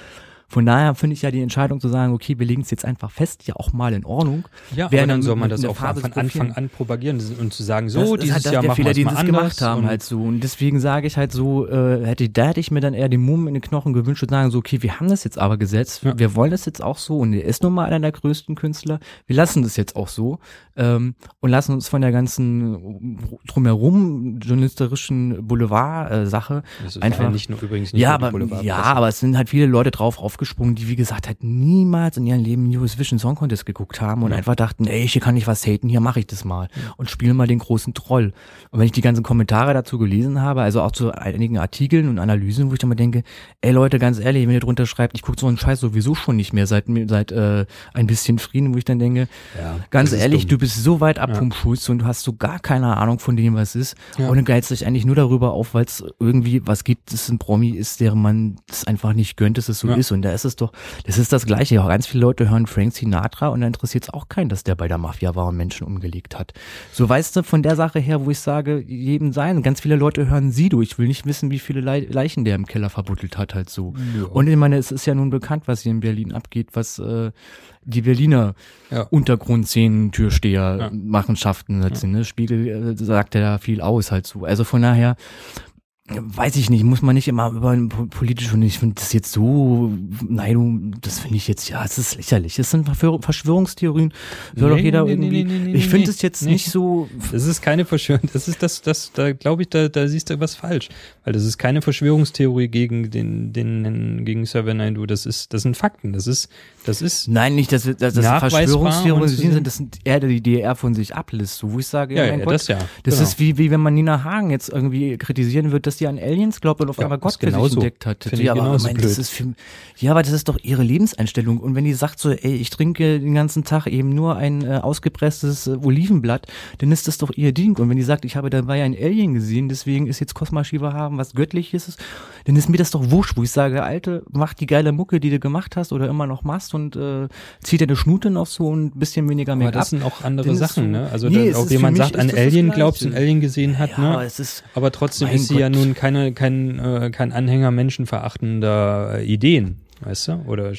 Von daher finde ich ja die Entscheidung zu sagen, okay, wir legen es jetzt einfach fest, ja auch mal in Ordnung. Ja, aber dann soll man das auch Farbe von. Anfang an propagieren und zu sagen, Das so, ist dieses halt das Jahr der machen Fehler, den sie gemacht haben und- halt so. Und deswegen sage ich halt so, äh, hätte, da hätte ich mir dann eher den Mumm in den Knochen gewünscht und sagen so, okay, wir haben das jetzt aber gesetzt, Ja. wir wollen das jetzt auch so und er ist nun mal einer der größten Künstler, wir lassen das jetzt auch so ähm, und lassen uns von der ganzen drumherum journalisterischen Boulevard-Sache Das ist einfach ja nicht nur übrigens nicht ja, aber, Boulevardpresse. ja, aber es sind halt viele Leute drauf aufgesprungen, die wie gesagt halt niemals in ihrem Leben Eurovision Song Contest geguckt haben und Ja. einfach dachten, ey, hier kann ich was haten, hier mache ich das mal und spiele mal den großen Troll. Und wenn ich die ganzen Kommentare dazu gelesen habe, also auch zu einigen Artikeln und Analysen, wo ich dann mal denke, ey Leute, ganz ehrlich, wenn ihr drunter schreibt, ich gucke so einen Scheiß sowieso schon nicht mehr seit seit äh, ein bisschen Frieden, wo ich dann denke, Ja, ganz ehrlich, dumm. du bist so weit ab vom Schulz und du hast so gar keine Ahnung von dem, was ist. Ja. Und du geilst dich eigentlich nur darüber auf, weil es irgendwie was gibt, das ein Promi ist, deren man das einfach nicht gönnt, dass es so Ja. ist. Und da ist es doch, das ist das Gleiche. Auch ganz viele Leute hören Frank Sinatra und da interessiert es auch keinen, dass der bei der Mafia war und Menschen umgelegt hat. So weißt du, von der Sache her, wo ich sage, jedem sein. Ganz viele Leute hören Sido. Ich will nicht wissen, wie viele Le Leichen der im Keller verbuddelt hat, halt so. Ja. Und ich meine, es ist ja nun bekannt, was hier in Berlin abgeht, was äh, die Berliner Ja. Untergrundszenen, Türsteher, Ja. Machenschaften halt sind. Ne? Spiegel äh, sagt ja da viel aus halt so. Also von daher weiß ich nicht, muss man nicht immer über politisch und ich finde das jetzt so, nein, du, das finde ich jetzt, ja, es ist lächerlich. Das sind Verschwör- Verschwörungstheorien. Soll doch Nee, jeder nee, irgendwie. nee, ich finde es jetzt nicht so. Das ist keine Verschwörung, das ist das, das, da glaube ich, da, da siehst du was falsch. Weil das ist keine Verschwörungstheorie gegen den, den, gegen Server 9 das ist, das sind Fakten, das ist, das ist, Nein, nicht, dass, dass das Verschwörungstheorien sind, das sind eher die DDR von sich ablässt, so wo ich sage, ja, ja, ja, das ja. Das genau. ist wie, wie wenn man Nina Hagen jetzt irgendwie kritisieren wird, dass die an Aliens glaubt und auf Ja, einmal Gott für sich entdeckt hat. Finde ich ja, aber, mein, das ist für, ja, aber das ist doch ihre Lebenseinstellung. Und wenn die sagt so, ey, ich trinke den ganzen Tag eben nur ein äh, ausgepresstes äh, Olivenblatt, dann ist das doch ihr Ding. Und wenn die sagt, ich habe dabei ein Alien gesehen, deswegen ist jetzt Cosma Shiva haben was Göttliches, dann ist mir das doch wurscht, wo ich sage, Alte, mach die geile Mucke, die du gemacht hast oder immer noch machst und äh, zieh deine Schnute noch so ein bisschen weniger aber Make-up. das sind auch andere Sachen, ne? Also, Nee, auch jemand sagt, an Alien glaubst, ein Alien gesehen hat, ja, ne? aber ist, Aber trotzdem ist sie ja Gott. Keine, kein, äh, kein Anhänger menschenverachtender äh, Ideen, weißt du? Oder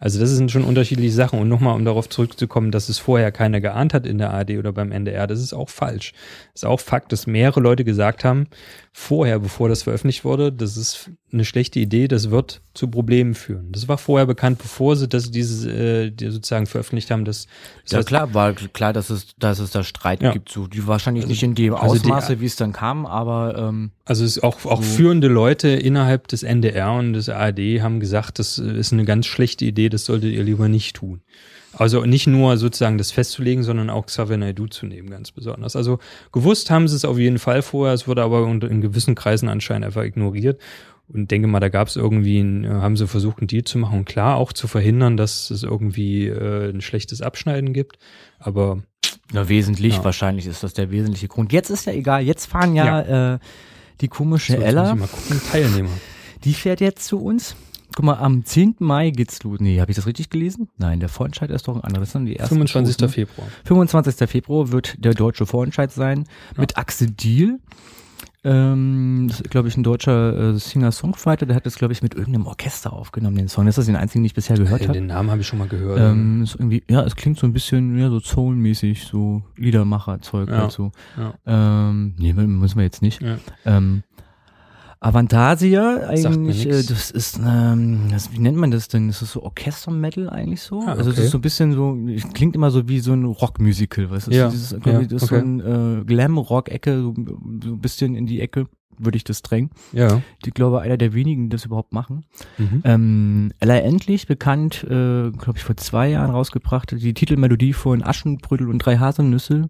Also das sind schon unterschiedliche Sachen. Und nochmal, um darauf zurückzukommen, dass es vorher keiner geahnt hat in der ARD oder beim NDR, das ist auch falsch. Das ist auch Fakt, dass mehrere Leute gesagt haben, vorher, bevor das veröffentlicht wurde, das ist eine schlechte Idee, das wird zu Problemen führen. Das war vorher bekannt, bevor sie das dieses äh, die sozusagen veröffentlicht haben. Dass, das Ja heißt, klar, war klar, dass es, dass es da Streit Ja. gibt. So, die wahrscheinlich nicht in dem also die- Ausmaße, wie es dann kam, aber ähm, Also es ist auch, auch führende Leute innerhalb des NDR und des ARD haben gesagt, das ist eine ganz schlechte Idee, das solltet ihr lieber nicht tun. Also nicht nur sozusagen das festzulegen, sondern auch Xavier Naidoo zu nehmen, ganz besonders. Also gewusst haben sie es auf jeden Fall vorher, es wurde aber in gewissen Kreisen anscheinend einfach ignoriert. Und denke mal, da gab es irgendwie, ein, äh, haben sie versucht, einen Deal zu machen und klar auch zu verhindern, dass es irgendwie äh, ein schlechtes Abschneiden gibt. Aber na, wesentlich Ja. wahrscheinlich ist das der wesentliche Grund. Jetzt ist ja egal, jetzt fahren ja, Äh, die komische so, Ella, gucken, Teilnehmer. die fährt jetzt zu uns. Guck mal, am 10. Mai geht's los. Nee, habe ich das richtig gelesen? Nein, der Vorentscheid ist doch ein anderes. Sind die ersten 25. Shows, ne? Februar. 25. Februar wird der deutsche Vorentscheid sein mit Axel Diel. Ähm, das ist, glaube ich, ein deutscher äh, Singer-Songwriter, der hat das, glaube ich, mit irgendeinem Orchester aufgenommen, den Song. Das ist den einzigen, den ich bisher gehört habe. Den Namen habe ich schon mal gehört. Ähm, ist irgendwie, ja, es klingt so ein bisschen, ja, so Soul-mäßig, so Liedermacher-Zeug Ja, so. ja. Ähm, nee, müssen wir jetzt nicht. Ja. Ähm, Avantasia eigentlich, äh, das ist, ähm, das, wie nennt man das denn? Das ist so Orchester-Metal eigentlich so. Ah, Also es okay. ist so ein bisschen so, klingt immer so wie so ein Rock-Musical, weißt du? Ja, Das ist, ja, ich, das ist okay. so ein äh, Glam-Rock-Ecke, so, so ein bisschen in die Ecke würde ich das drängen. ja. Ich glaube, einer der wenigen, die das überhaupt machen. Mhm. Ähm, Ella Endlich, bekannt, äh, glaube ich, vor zwei Jahren rausgebracht, die Titelmelodie von Aschenbrödel und drei Haselnüsse.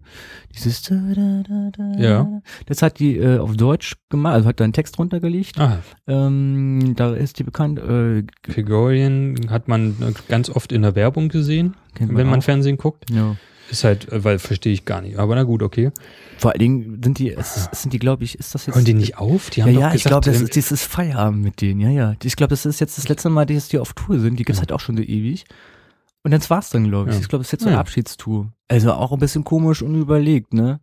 Dieses da, da, da, da. Ja. Das hat die äh, auf Deutsch gemacht, also hat da einen Text runtergelegt. Ah, Ähm, da ist die bekannt. Äh, Gregorian hat man ganz oft in der Werbung gesehen, wenn man auch. Fernsehen guckt. ja. Ist halt, äh, weil verstehe ich gar nicht. Aber na gut, okay. Vor allen Dingen sind die, es, es sind die, glaube ich, ist das jetzt. Hören die nicht auf? Die ja, haben ja, doch ich glaube, gesagt, das ähm, ist dieses Feierabend mit denen, ja, ja. Ich glaube, das ist jetzt das letzte Mal, dass die auf Tour sind. Die gibt's Ja. halt auch schon so ewig. Und dann war's dann, glaube ich. Ja. Ich glaube, das ist jetzt so eine Ja. Abschiedstour. Also auch ein bisschen komisch und überlegt, ne?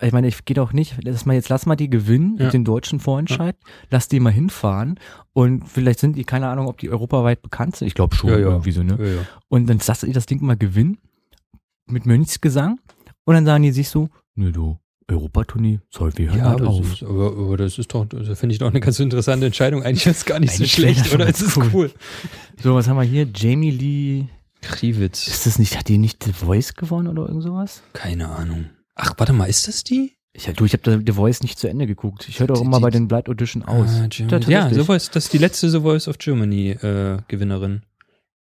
Ich meine, ich gehe doch nicht, lass mal jetzt lass mal die gewinnen, Ja. den deutschen Vorentscheid, lass die mal hinfahren und vielleicht sind die, keine Ahnung, ob die europaweit bekannt sind. Ich glaube schon, Ja, ja. irgendwie so, ne? ja, ja. Und dann lasst ihr das Ding mal gewinnen mit Mönchsgesang und dann sagen die sich so, nö du, Europatournee, soll wir hören Ja, halt aber, auf. ist, aber, aber das ist doch, das finde ich doch eine ganz interessante Entscheidung. Eigentlich ist es gar nicht so schlecht, oder? Es ist cool. cool. So, was haben wir hier? Jamie Lee. Kriwitz. Ist das nicht, hat die nicht The Voice gewonnen oder irgend sowas? Keine Ahnung. Ach, warte mal, ist das die? Ich, du, ich habe The Voice nicht zu Ende geguckt. Ich höre doch Die- immer bei den Blood Audition aus. Ah. Ja. The Voice, das ist die letzte The Voice of Germany äh, Gewinnerin.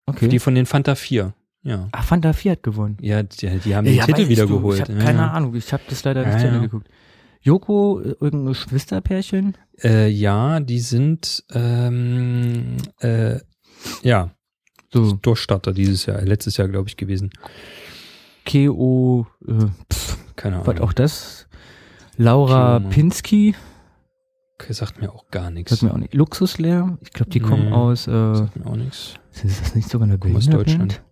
okay. Die von den Fanta 4. Ja. Ach, Fanta 4 hat gewonnen. Ja, die, die haben den Titel weißt wieder du, geholt. Ich habe ja, keine ja. Ahnung. Ich habe das leider nicht Ja, zu Ende ja. geguckt. Joko, äh, irgendein Geschwisterpärchen? Äh, ja, die sind ähm, äh, ja So, Durchstarter dieses Jahr, letztes Jahr glaube ich gewesen. Keo, äh, pff, Keine Ahnung. was auch das? Laura Pinsky, Okay, sagt mir auch gar nichts. sagt mir auch nicht. Luxuslärm, ich glaube, die kommen Nee. aus, äh, Sagt mir auch nichts. ist das nicht sogar eine Kommen aus Deutschland.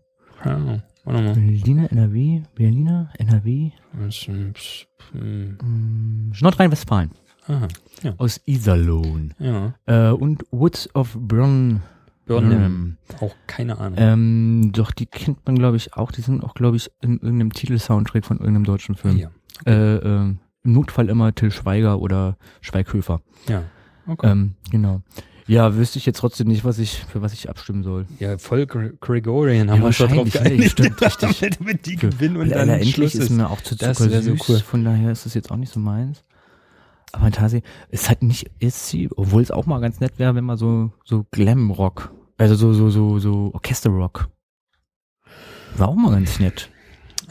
Band? Keine Ahnung. Warte mal. Berliner, NRW, Berliner, NRW, pss, hm, hm, Nordrhein-Westfalen, Aha, ja. aus Iserlohn. Ja. Äh, und Woods of Burnham. Birnham. Auch keine Ahnung. Ähm, doch, die kennt man, glaube ich, auch. Die sind auch, glaube ich, in irgendeinem Titelsoundtrack von irgendeinem deutschen Film. ja. Äh, äh, Im Notfall immer Till Schweiger oder Schweighöfer. Ja. Okay. Ähm, genau. Ja, wüsste ich jetzt trotzdem nicht, was ich, für was ich abstimmen soll. ja, voll Gre Gregorian haben Ja, wir doch drauf wahrscheinlich, geeinigt. stimmt, richtig. Damit, die Für- gewinnen und dann endlich Schluss ist ist. mir auch zu Das so cool. von daher ist es jetzt auch nicht so meins. Aber Tasi, es hat nicht, ist sie, obwohl es auch mal ganz nett wäre, wenn man so, so Glam-Rock, also so, so, so, so Orchester-Rock. War auch mal ganz nett.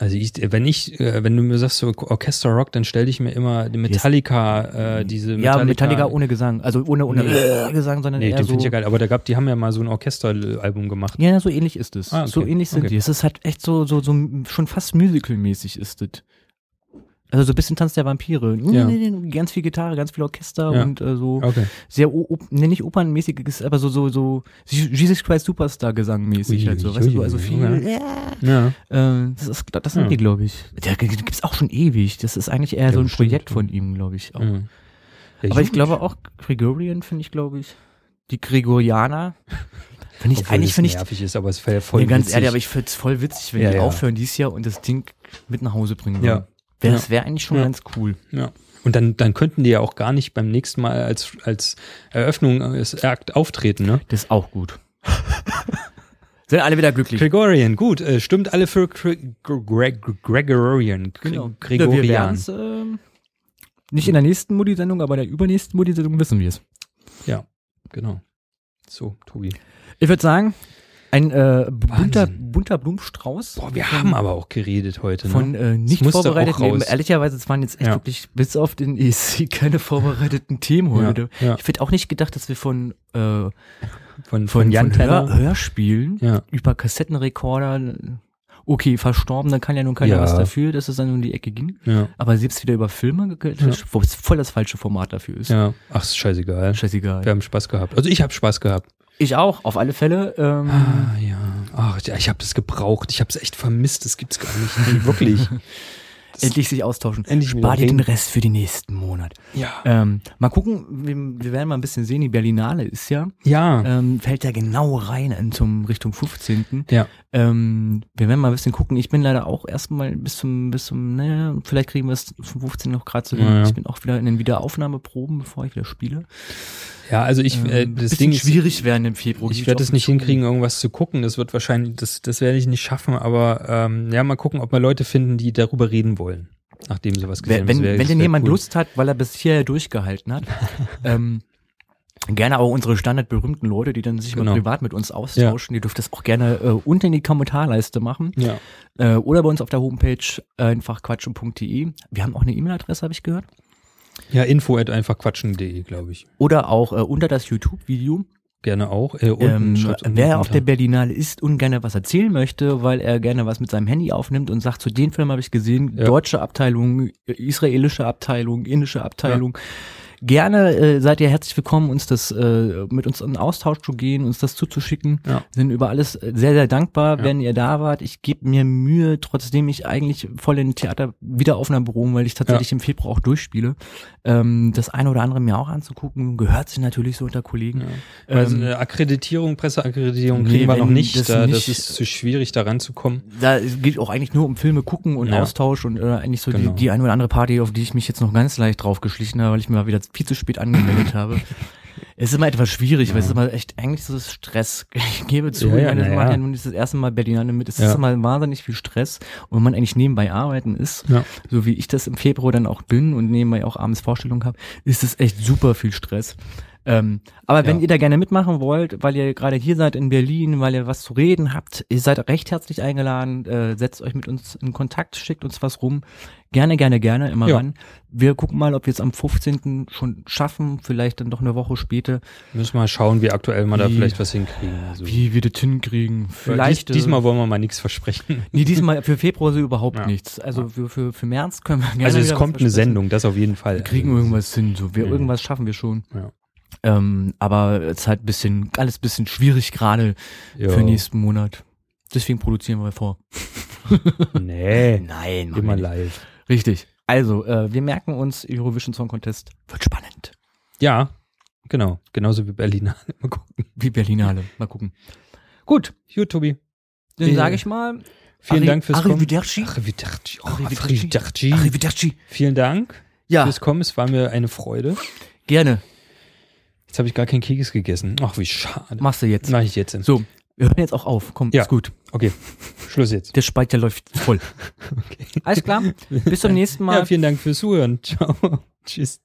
Also ich, wenn ich, äh, wenn du mir sagst so Orchester Rock, dann stell ich mir immer die Metallica, äh, diese Metallica. Ja, Metallica ohne Gesang, also ohne, ohne Nee. Gesang, sondern Nee, eher den so. finde ich ja geil. Aber da gab, die haben ja mal so ein Orchesteralbum gemacht. Ja, so ähnlich ist es. Ah, okay. So ähnlich sind Okay. die. Es ist halt echt so, so, so schon fast musical-mäßig ist es. Also so ein bisschen Tanz der Vampire. Ja. Ganz viel Gitarre, ganz viel Orchester Ja. und äh, so Okay. sehr, ne, nicht opernmäßig, aber so, so, so Jesus Christ Superstar Gesangmäßig Ui, halt so. Weißt du, also viel, Ja. äh, das ist, das sind Ja. die, glaube ich. Der gibt's auch schon ewig. Das ist eigentlich eher Ja, so ein Projekt ja. von ihm, glaube ich. Auch. Ja, Aber ich glaube auch, Gregorian finde ich, glaube ich, die Gregorianer. Finde ich, Obwohl eigentlich es finde ich, nervig ist, aber es wäre voll nee, ganz witzig. ehrlich, aber ich finde es voll witzig, wenn Ja, die ja. aufhören dieses Jahr und das Ding mit nach Hause bringen Ja. Wär, Ja. Das wäre eigentlich schon Ja. ganz cool. Ja. Und dann, dann könnten die ja auch gar nicht beim nächsten Mal als, als Eröffnung als Akt auftreten, ne? Das ist auch gut. Sind alle wieder glücklich. Gregorian, gut, äh, stimmt alle für Gre Gre Gre Gregorian. Gre Genau. Gregorian. werden's, ähm, nicht in der nächsten Mutti-Sendung, aber in der übernächsten Mutti-Sendung wissen wir es. Ja, genau. So, Tobi. Ich würde sagen, ein äh, bunter, bunter Blumenstrauß. Boah, wir von, haben aber auch geredet heute, von ne? äh, nicht vorbereiteten. Themen. Ehrlicherweise, es waren jetzt echt Ja. wirklich bis auf den ESC keine vorbereiteten Themen heute. Ja, ja. Ich hätte auch nicht gedacht, dass wir von, äh, Von, von, von Jan von Hör. Hörspielen über Kassettenrekorder, okay, verstorben, da kann ja nun keiner Ja. was dafür, dass es dann um die Ecke ging. Ja. Aber selbst wieder über Filme, wo es voll das falsche Format dafür ist. ja. Ach, ist scheißegal. Scheißegal. Wir haben Spaß gehabt. Also ich habe Spaß gehabt. Ich auch, auf alle Fälle. Ähm, Ah, ja. Ach, ja, ich habe das gebraucht. Ich habe es echt vermisst. Das gibt's gar nicht. Wirklich. endlich sich austauschen. Endlich Spar dir den. Rest für den nächsten Monat. Ja. Ähm, mal gucken, wir, wir werden mal ein bisschen sehen, die Berlinale ist ja, Ja. ähm, fällt ja genau rein in zum Richtung 15. Ja. Ähm, wir werden mal ein bisschen gucken. Ich bin leider auch erstmal bis zum, bis zum, naja, vielleicht kriegen wir es zum 15 noch gerade so hin. Ja, ja. Ich bin auch wieder in den Wiederaufnahmeproben, bevor ich wieder spiele. Ja, also ich, äh, Ähm, das Ding ist, schwierig werden im Februar. ich werde es nicht zu. hinkriegen, irgendwas zu gucken. Das wird wahrscheinlich, das, das werde ich nicht schaffen, aber ähm, ja, mal gucken, ob wir Leute finden, die darüber reden wollen, nachdem sie was gesehen Wenn, haben. wär- wenn denn jemand cool. Lust hat, weil er bis hierher durchgehalten hat, ähm, gerne auch unsere standardberühmten Leute, die dann sich Genau. mal privat mit uns austauschen, die dürfen das auch gerne äh, unten in die Kommentarleiste machen Ja. äh, oder bei uns auf der Homepage äh, einfach quatschen.de. Wir haben auch eine E-Mail-Adresse, habe ich gehört. Ja, info at einfach quatschen.de, glaube ich. Oder auch äh, unter das YouTube-Video. Gerne auch. Äh, unten Ähm, wer auf der. Berlinale ist und gerne was erzählen möchte, weil er gerne was mit seinem Handy aufnimmt und sagt, zu den Film habe ich gesehen, Ja. deutsche Abteilung, äh, israelische Abteilung, indische Abteilung. Gerne äh, seid ihr herzlich willkommen, uns das äh, mit uns in Austausch zu gehen, uns das zuzuschicken. Ja. Sind über alles äh, sehr, sehr dankbar, Ja. wenn ihr da wart. Ich gebe mir Mühe, trotzdem ich eigentlich voll in Theater Wiederaufnahme beruhen, weil ich tatsächlich im Februar auch durchspiele. Ähm, das eine oder andere mir auch anzugucken, gehört sich natürlich so unter Kollegen. Ja. Also Ähm, eine Akkreditierung, Presseakkreditierung nee, kriegen wir noch nicht. das Da, nicht- das ist zu schwierig, da ranzukommen. da geht auch eigentlich nur um Filme gucken und Ja. Austausch und äh, eigentlich so Genau. die, die eine oder andere Party, auf die ich mich jetzt noch ganz leicht drauf geschlichen habe, weil ich mir mal wieder viel zu spät angemeldet habe. Es ist immer etwas schwierig, weil es ist immer echt eigentlich so Stress. Ich gebe zu, Ja, ich ja, meine, ja. ja das erste Mal Berlinale mit. Es Ja. ist immer wahnsinnig viel Stress. Und wenn man eigentlich nebenbei arbeiten ist, Ja. so wie ich das im Februar dann auch bin und nebenbei auch abends Vorstellungen habe, ist es echt super viel Stress. Ähm, aber wenn Ja. ihr da gerne mitmachen wollt, weil ihr gerade hier seid in Berlin, weil ihr was zu reden habt, ihr seid recht herzlich eingeladen, äh, setzt euch mit uns in Kontakt, schickt uns was rum. Gerne, gerne, gerne, immer Ja. ran. Wir gucken mal, ob wir es am 15. schon schaffen, vielleicht dann doch eine Woche später, Müssen wir mal schauen, wie aktuell wir da vielleicht was hinkriegen. Also, wie wir das hinkriegen. Dies, Vielleicht. äh, diesmal wollen wir mal nichts versprechen. Nee, diesmal für Februar so überhaupt Ja. nichts. Also für, für, für März können wir gerne Also es kommt eine. Sendung, das auf jeden Fall. Wir kriegen Also, irgendwas hin, so. Wir, Mhm. irgendwas schaffen wir schon. Ja. Ähm, aber es ist halt ein bisschen, alles ein bisschen schwierig gerade für nächsten Monat. Deswegen produzieren wir vor. Nee, Nein, immer live. Richtig. Also, äh, wir merken uns, Eurovision Song Contest wird spannend. Ja, genau. Genauso wie Berliner. Mal gucken. Wie Berlinale. Mal gucken. Gut, Gut, Tobi. dann Äh, sage ich mal. Vielen Arri- Dank fürs Kommen. Arrivederci. Arrivederci. Oh, Arrivederci. Arrivederci. Arrivederci. Vielen Dank Ja, fürs Kommen. Es war mir eine Freude. gerne. Jetzt habe ich gar keinen Keks gegessen. Ach, wie schade. Machst du jetzt. Mach ich jetzt. So, wir hören jetzt auch auf. Komm, Ja. ist gut. Okay, Schluss jetzt. Der Speicher läuft voll. Alles klar. Bis zum nächsten Mal. Ja, vielen Dank fürs Zuhören. Ciao. Tschüss.